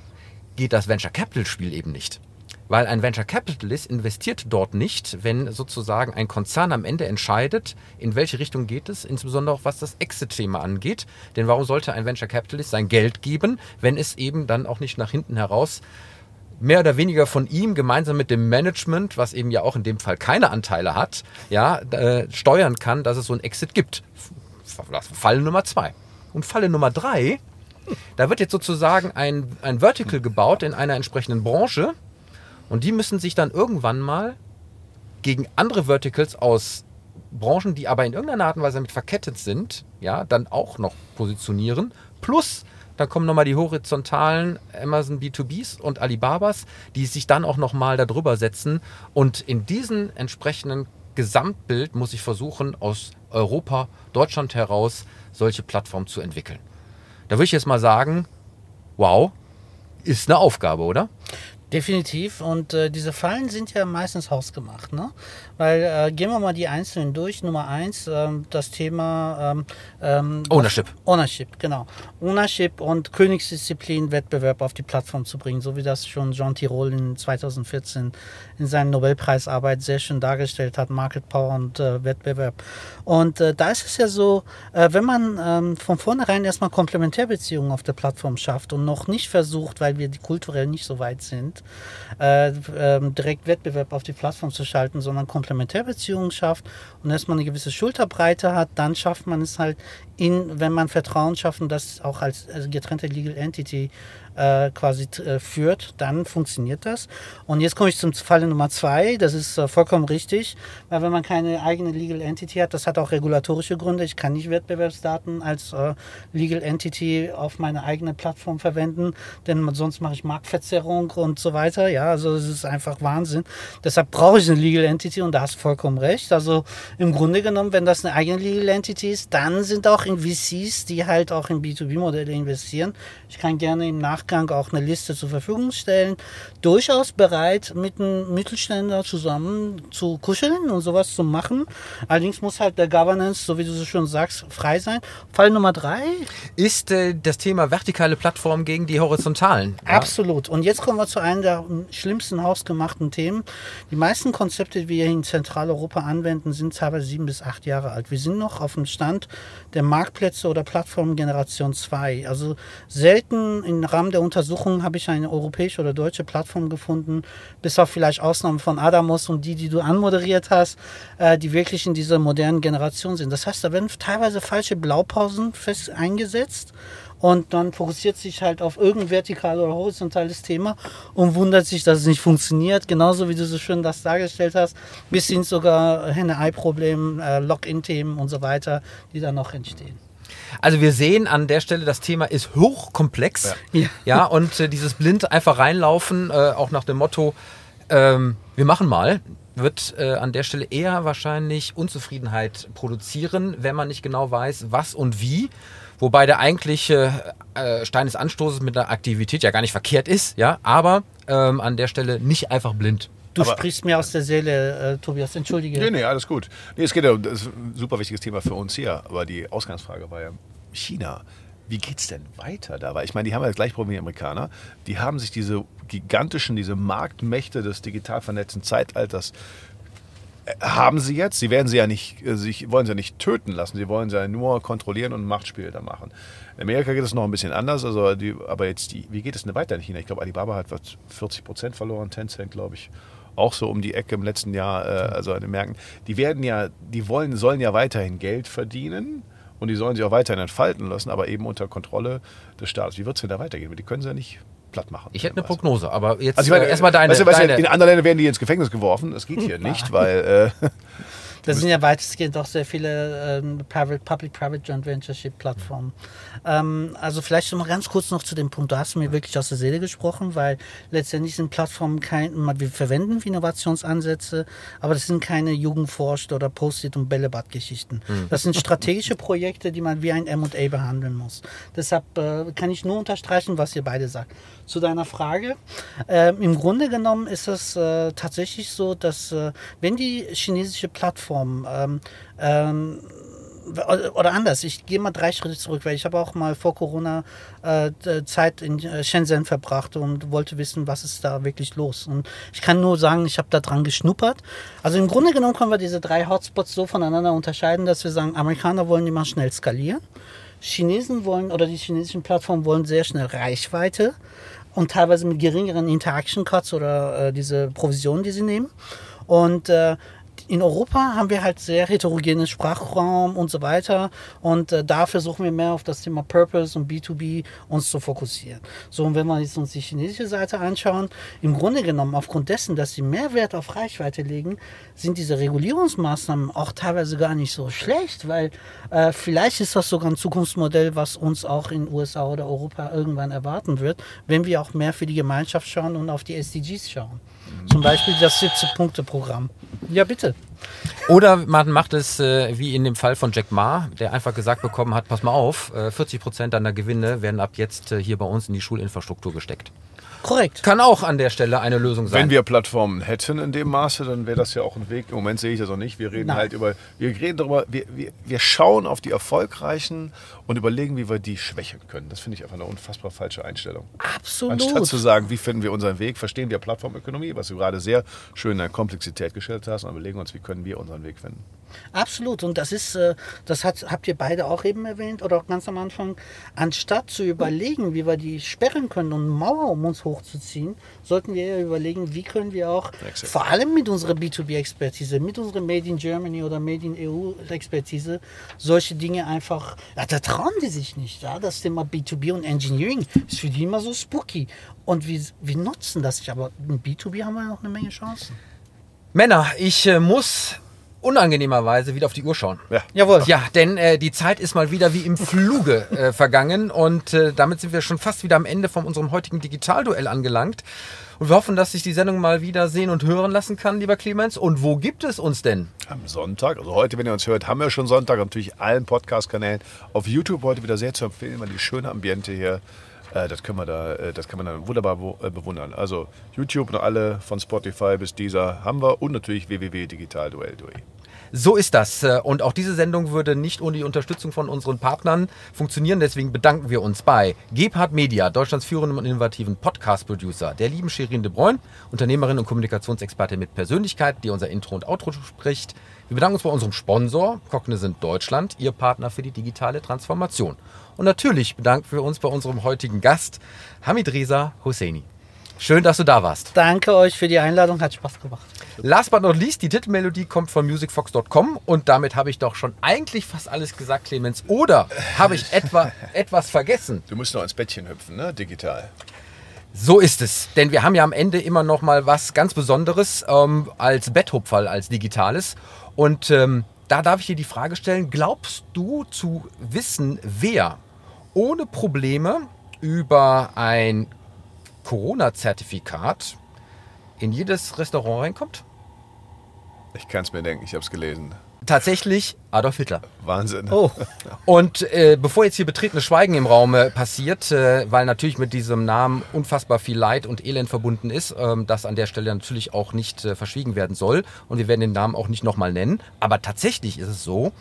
geht das Venture Capital Spiel eben nicht. Weil ein Venture Capitalist investiert dort nicht, wenn sozusagen ein Konzern am Ende entscheidet, in welche Richtung geht es, insbesondere auch was das Exit-Thema angeht. Denn warum sollte ein Venture Capitalist sein Geld geben, wenn es eben dann auch nicht nach hinten heraus mehr oder weniger von ihm gemeinsam mit dem Management, was eben ja auch in dem Fall keine Anteile hat, ja, äh, steuern kann, dass es so ein Exit gibt. Falle Nummer zwei. Und Falle Nummer drei, da wird jetzt sozusagen ein, ein Vertical gebaut in einer entsprechenden Branche und die müssen sich dann irgendwann mal gegen andere Verticals aus Branchen, die aber in irgendeiner Art und Weise mit verkettet sind, ja, dann auch noch positionieren. Plus dann kommen nochmal die horizontalen Amazon B2Bs und Alibabas, die sich dann auch nochmal darüber setzen. Und in diesem entsprechenden Gesamtbild muss ich versuchen, aus Europa, Deutschland heraus solche Plattformen zu entwickeln. Da würde ich jetzt mal sagen, wow, ist eine Aufgabe, oder? Definitiv. Und äh, diese Fallen sind ja meistens hausgemacht. Ne? Weil äh, gehen wir mal die einzelnen durch. Nummer eins, ähm, das Thema ähm, ähm, Ownership. Ownership, genau. Ownership und Königsdisziplin Wettbewerb auf die Plattform zu bringen, so wie das schon Jean Tirole in 2014 in seiner Nobelpreisarbeit sehr schön dargestellt hat, Market Power und äh, Wettbewerb. Und äh, da ist es ja so, äh, wenn man ähm, von vornherein erstmal Komplementärbeziehungen auf der Plattform schafft und noch nicht versucht, weil wir die kulturell nicht so weit sind, äh, ähm, direkt Wettbewerb auf die Plattform zu schalten, sondern Komplementärbeziehungen schafft und erstmal eine gewisse Schulterbreite hat, dann schafft man es halt in, wenn man Vertrauen schaffen, das auch als, als getrennte Legal Entity äh, quasi äh, führt, dann funktioniert das. Und jetzt komme ich zum Falle Nummer zwei. Das ist äh, vollkommen richtig, weil wenn man keine eigene Legal Entity hat, das hat auch regulatorische Gründe. Ich kann nicht Wettbewerbsdaten als äh, Legal Entity auf meine eigene Plattform verwenden, denn sonst mache ich Marktverzerrung und so weiter. Ja, also es ist einfach Wahnsinn. Deshalb brauche ich eine Legal Entity und da hast du vollkommen recht. Also im Grunde genommen, wenn das eine eigene Legal Entity ist, dann sind auch in VCs, die halt auch in B2B-Modelle investieren. Ich kann gerne im Nachgang Nachgang auch eine Liste zur Verfügung stellen. Durchaus bereit, mit einem Mittelständler zusammen zu kuscheln und sowas zu machen. Allerdings muss halt der Governance, so wie du so schon sagst, frei sein. Fall Nummer drei ist äh, das Thema vertikale Plattform gegen die horizontalen. Ja. Absolut. Und jetzt kommen wir zu einem der schlimmsten hausgemachten Themen. Die meisten Konzepte, die wir in Zentraleuropa anwenden, sind teilweise sieben bis acht Jahre alt. Wir sind noch auf dem Stand der Marktplätze oder Plattformen Generation 2. Also selten im Rahmen der Untersuchung habe ich eine europäische oder deutsche Plattform gefunden, bis auf vielleicht Ausnahmen von Adamos und die, die du anmoderiert hast, äh, die wirklich in dieser modernen Generation sind. Das heißt, da werden teilweise falsche Blaupausen fest eingesetzt und dann fokussiert sich halt auf irgendein vertikales oder horizontales Thema und wundert sich, dass es nicht funktioniert. Genauso wie du so schön das dargestellt hast, bis hin sogar Henne-Ei-Problem, äh, Login-Themen und so weiter, die dann noch entstehen. Also wir sehen an der Stelle, das Thema ist hochkomplex. Ja, ja und äh, dieses blind einfach reinlaufen, äh, auch nach dem Motto, ähm, wir machen mal, wird äh, an der Stelle eher wahrscheinlich Unzufriedenheit produzieren, wenn man nicht genau weiß, was und wie. Wobei der eigentliche äh, Stein des Anstoßes mit der Aktivität ja gar nicht verkehrt ist, ja, aber ähm, an der Stelle nicht einfach blind. Du aber, sprichst mir aus der Seele, äh, Tobias, entschuldige. Nee, nee, alles gut. Nee, es geht ja, das ist ein super wichtiges Thema für uns hier, aber die Ausgangsfrage war ja China. Wie geht es denn weiter da? Weil ich meine, die haben ja das gleiche Problem wie die Amerikaner. Die haben sich diese gigantischen, diese Marktmächte des digital vernetzten Zeitalters äh, haben sie jetzt. Sie werden sie ja nicht, äh, sich wollen sie ja nicht töten lassen. Sie wollen sie ja nur kontrollieren und Machtspiele da machen. In Amerika geht es noch ein bisschen anders. Also die, aber jetzt die, wie geht es denn weiter in China? Ich glaube, Alibaba hat was 40 Prozent verloren, Tencent, glaube ich auch so um die Ecke im letzten Jahr, äh, also an den Märkten, die werden ja, die wollen, sollen ja weiterhin Geld verdienen und die sollen sich auch weiterhin entfalten lassen, aber eben unter Kontrolle des Staates. Wie wird es denn da weitergehen? Die können sie ja nicht platt machen. Ich hätte eine Prognose, aber jetzt also ich meine, äh, erstmal deine, weißt du, deine. In anderen Ländern werden die ins Gefängnis geworfen. Das geht hier nicht, weil äh, [LAUGHS] Da sind ja weitestgehend auch sehr viele ähm, Public-Private Joint Ventureship-Plattformen. Ähm, also vielleicht noch mal ganz kurz noch zu dem Punkt, du hast mir wirklich aus der Seele gesprochen, weil letztendlich sind Plattformen kein, wir verwenden Innovationsansätze, aber das sind keine Jugendforscht oder Post-it und Bällebad-Geschichten. Mhm. Das sind strategische Projekte, die man wie ein M&A behandeln muss. Deshalb äh, kann ich nur unterstreichen, was ihr beide sagt. Zu deiner Frage. Äh, Im Grunde genommen ist es äh, tatsächlich so, dass äh, wenn die chinesische Plattform ähm, ähm, oder anders, ich gehe mal drei Schritte zurück, weil ich habe auch mal vor Corona äh, Zeit in äh, Shenzhen verbracht und wollte wissen, was ist da wirklich los. Und ich kann nur sagen, ich habe da dran geschnuppert. Also im Grunde genommen können wir diese drei Hotspots so voneinander unterscheiden, dass wir sagen, Amerikaner wollen immer schnell skalieren. Chinesen wollen oder die chinesischen Plattformen wollen sehr schnell Reichweite und teilweise mit geringeren Interaction Cuts oder äh, diese Provisionen, die sie nehmen. Und äh, in Europa haben wir halt sehr heterogenes Sprachraum und so weiter. Und äh, da versuchen wir mehr auf das Thema Purpose und B2B uns zu fokussieren. So, und wenn wir jetzt uns die chinesische Seite anschauen, im Grunde genommen, aufgrund dessen, dass sie mehr Wert auf Reichweite legen, sind diese Regulierungsmaßnahmen auch teilweise gar nicht so schlecht, weil äh, vielleicht ist das sogar ein Zukunftsmodell, was uns auch in USA oder Europa irgendwann erwarten wird, wenn wir auch mehr für die Gemeinschaft schauen und auf die SDGs schauen. Zum Beispiel das 17-Punkte-Programm. Ja, bitte. Oder man macht es äh, wie in dem Fall von Jack Ma, der einfach gesagt bekommen hat, pass mal auf, äh, 40 Prozent deiner Gewinne werden ab jetzt äh, hier bei uns in die Schulinfrastruktur gesteckt. Korrekt. Kann auch an der Stelle eine Lösung sein. Wenn wir Plattformen hätten in dem Maße, dann wäre das ja auch ein Weg. Im Moment sehe ich das auch nicht. Wir reden Nein. halt über, wir reden darüber, wir, wir, wir schauen auf die Erfolgreichen und überlegen, wie wir die schwächen können. Das finde ich einfach eine unfassbar falsche Einstellung. Absolut. Anstatt zu sagen, wie finden wir unseren Weg, verstehen wir Plattformökonomie, was du gerade sehr schön in der Komplexität gestellt hast, und überlegen uns, wie können wir unseren Weg finden. Absolut. Und das ist, äh, das hat, habt ihr beide auch eben erwähnt oder auch ganz am Anfang. Anstatt zu überlegen, wie wir die sperren können und Mauer um uns hochzuziehen, sollten wir ja überlegen, wie können wir auch, Exakt. vor allem mit unserer B2B-Expertise, mit unserer Made in Germany oder Made in EU-Expertise, solche Dinge einfach, ja, da trauen die sich nicht. Ja? Das Thema B2B und Engineering ist für die immer so spooky. Und wir, wir nutzen das nicht. Aber in B2B haben wir noch eine Menge Chancen. Männer, ich äh, muss unangenehmerweise wieder auf die Uhr schauen. Ja. Jawohl. Ja, denn äh, die Zeit ist mal wieder wie im Fluge äh, [LAUGHS] vergangen und äh, damit sind wir schon fast wieder am Ende von unserem heutigen Digitalduell angelangt. Und wir hoffen, dass sich die Sendung mal wieder sehen und hören lassen kann, lieber Clemens. Und wo gibt es uns denn? Am Sonntag, also heute, wenn ihr uns hört, haben wir schon Sonntag, natürlich allen Podcast-Kanälen. Auf YouTube heute wieder sehr zu empfehlen, weil die schöne Ambiente hier, äh, das, können wir da, äh, das kann man dann wunderbar äh, bewundern. Also YouTube und alle von Spotify bis dieser haben wir und natürlich www.digitalduell.de. So ist das. Äh, Und auch diese Sendung würde nicht ohne die Unterstützung von unseren Partnern funktionieren. Deswegen bedanken wir uns bei Gebhard Media, Deutschlands führendem und innovativen Podcast-Producer, der lieben Shirin de Bruyne, Unternehmerin und Kommunikationsexpertin mit Persönlichkeit, die unser Intro und Outro spricht. Wir bedanken uns bei unserem Sponsor, Cognizant Deutschland, Ihr Partner für die digitale Transformation. Und natürlich bedanken wir uns bei unserem heutigen Gast, Hamid Reza Hosseini. Schön, dass du da warst. Danke euch für die Einladung, hat Spaß gemacht. Last but not least, die Titelmelodie kommt von musicfox.com und damit habe ich doch schon eigentlich fast alles gesagt, Clemens. Oder habe ich etwa [LAUGHS] etwas vergessen? Du musst noch ins Bettchen hüpfen, ne? Digital. So ist es, denn wir haben ja am Ende immer noch mal was ganz Besonderes ähm, als Betthupferl, als Digitales. Und ähm, da darf ich dir die Frage stellen, glaubst du zu wissen, wer ohne Probleme über ein Corona-Zertifikat in jedes Restaurant reinkommt? Ich kann es mir denken, ich habe es gelesen. Tatsächlich Adolf Hitler. Wahnsinn. Oh, [LAUGHS] Und äh, bevor jetzt hier betretenes Schweigen im Raum äh, passiert, äh, weil natürlich mit diesem Namen unfassbar viel Leid und Elend verbunden ist, ähm, das an der Stelle natürlich auch nicht äh, verschwiegen werden soll. Und wir werden den Namen auch nicht nochmal nennen. Aber tatsächlich ist es so,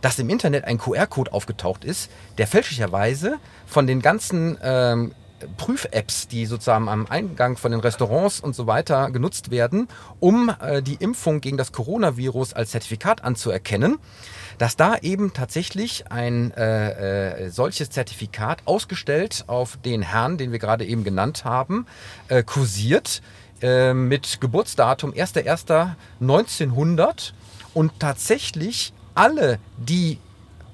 dass im Internet ein QR-Code aufgetaucht ist, der fälschlicherweise von den ganzen ähm, Prüf-Apps, die sozusagen am Eingang von den Restaurants und so weiter genutzt werden, um äh, die Impfung gegen das Coronavirus als Zertifikat anzuerkennen, dass da eben tatsächlich ein äh, äh, solches Zertifikat ausgestellt auf den Herrn, den wir gerade eben genannt haben, äh, kursiert äh, mit Geburtsdatum 1.1.1900 und tatsächlich alle die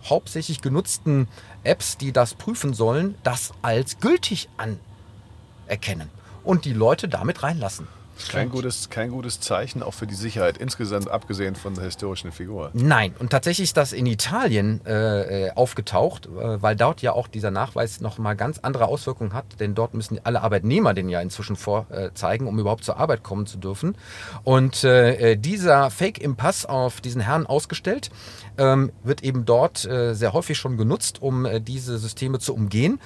hauptsächlich genutzten Apps, die das prüfen sollen, das als gültig anerkennen und die Leute damit reinlassen. Kein gutes, kein gutes Zeichen, auch für die Sicherheit, insgesamt abgesehen von der historischen Figur. Nein, und tatsächlich ist das in Italien äh, äh, aufgetaucht, äh, weil dort ja auch dieser Nachweis nochmal ganz andere Auswirkungen hat, denn dort müssen alle Arbeitnehmer den ja inzwischen vorzeigen, um überhaupt zur Arbeit kommen zu dürfen. Und äh, äh, dieser Fake-Impass auf diesen Herrn ausgestellt, ähm, wird eben dort äh, sehr häufig schon genutzt, um äh, diese Systeme zu umgehen.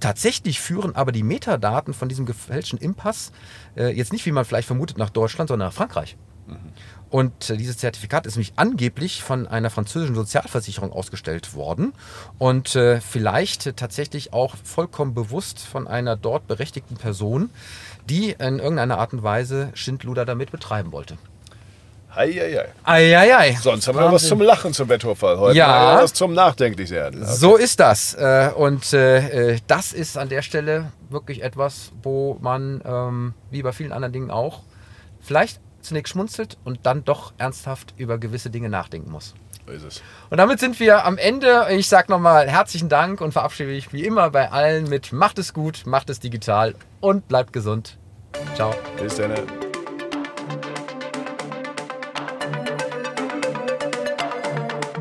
Tatsächlich führen aber die Metadaten von diesem gefälschten Impass äh, jetzt nicht, wie man vielleicht vermutet, nach Deutschland, sondern nach Frankreich. Und äh, dieses Zertifikat ist nämlich angeblich von einer französischen Sozialversicherung ausgestellt worden und äh, vielleicht tatsächlich auch vollkommen bewusst von einer dort berechtigten Person, die in irgendeiner Art und Weise Schindluder damit betreiben wollte. Eieiei. Eieiei. Sonst haben wir was zum Lachen zum Wetterfall. Heute Ja. was zum Nachdenklichwerden. So ist das. Äh, Und äh, äh, das ist an der Stelle wirklich etwas, wo man, ähm, wie bei vielen anderen Dingen auch, vielleicht zunächst schmunzelt und dann doch ernsthaft über gewisse Dinge nachdenken muss. So ist es. Und damit sind wir am Ende. Ich sage nochmal herzlichen Dank und verabschiede mich wie immer bei allen mit Macht es gut, macht es digital und bleibt gesund. Ciao. Bis dann.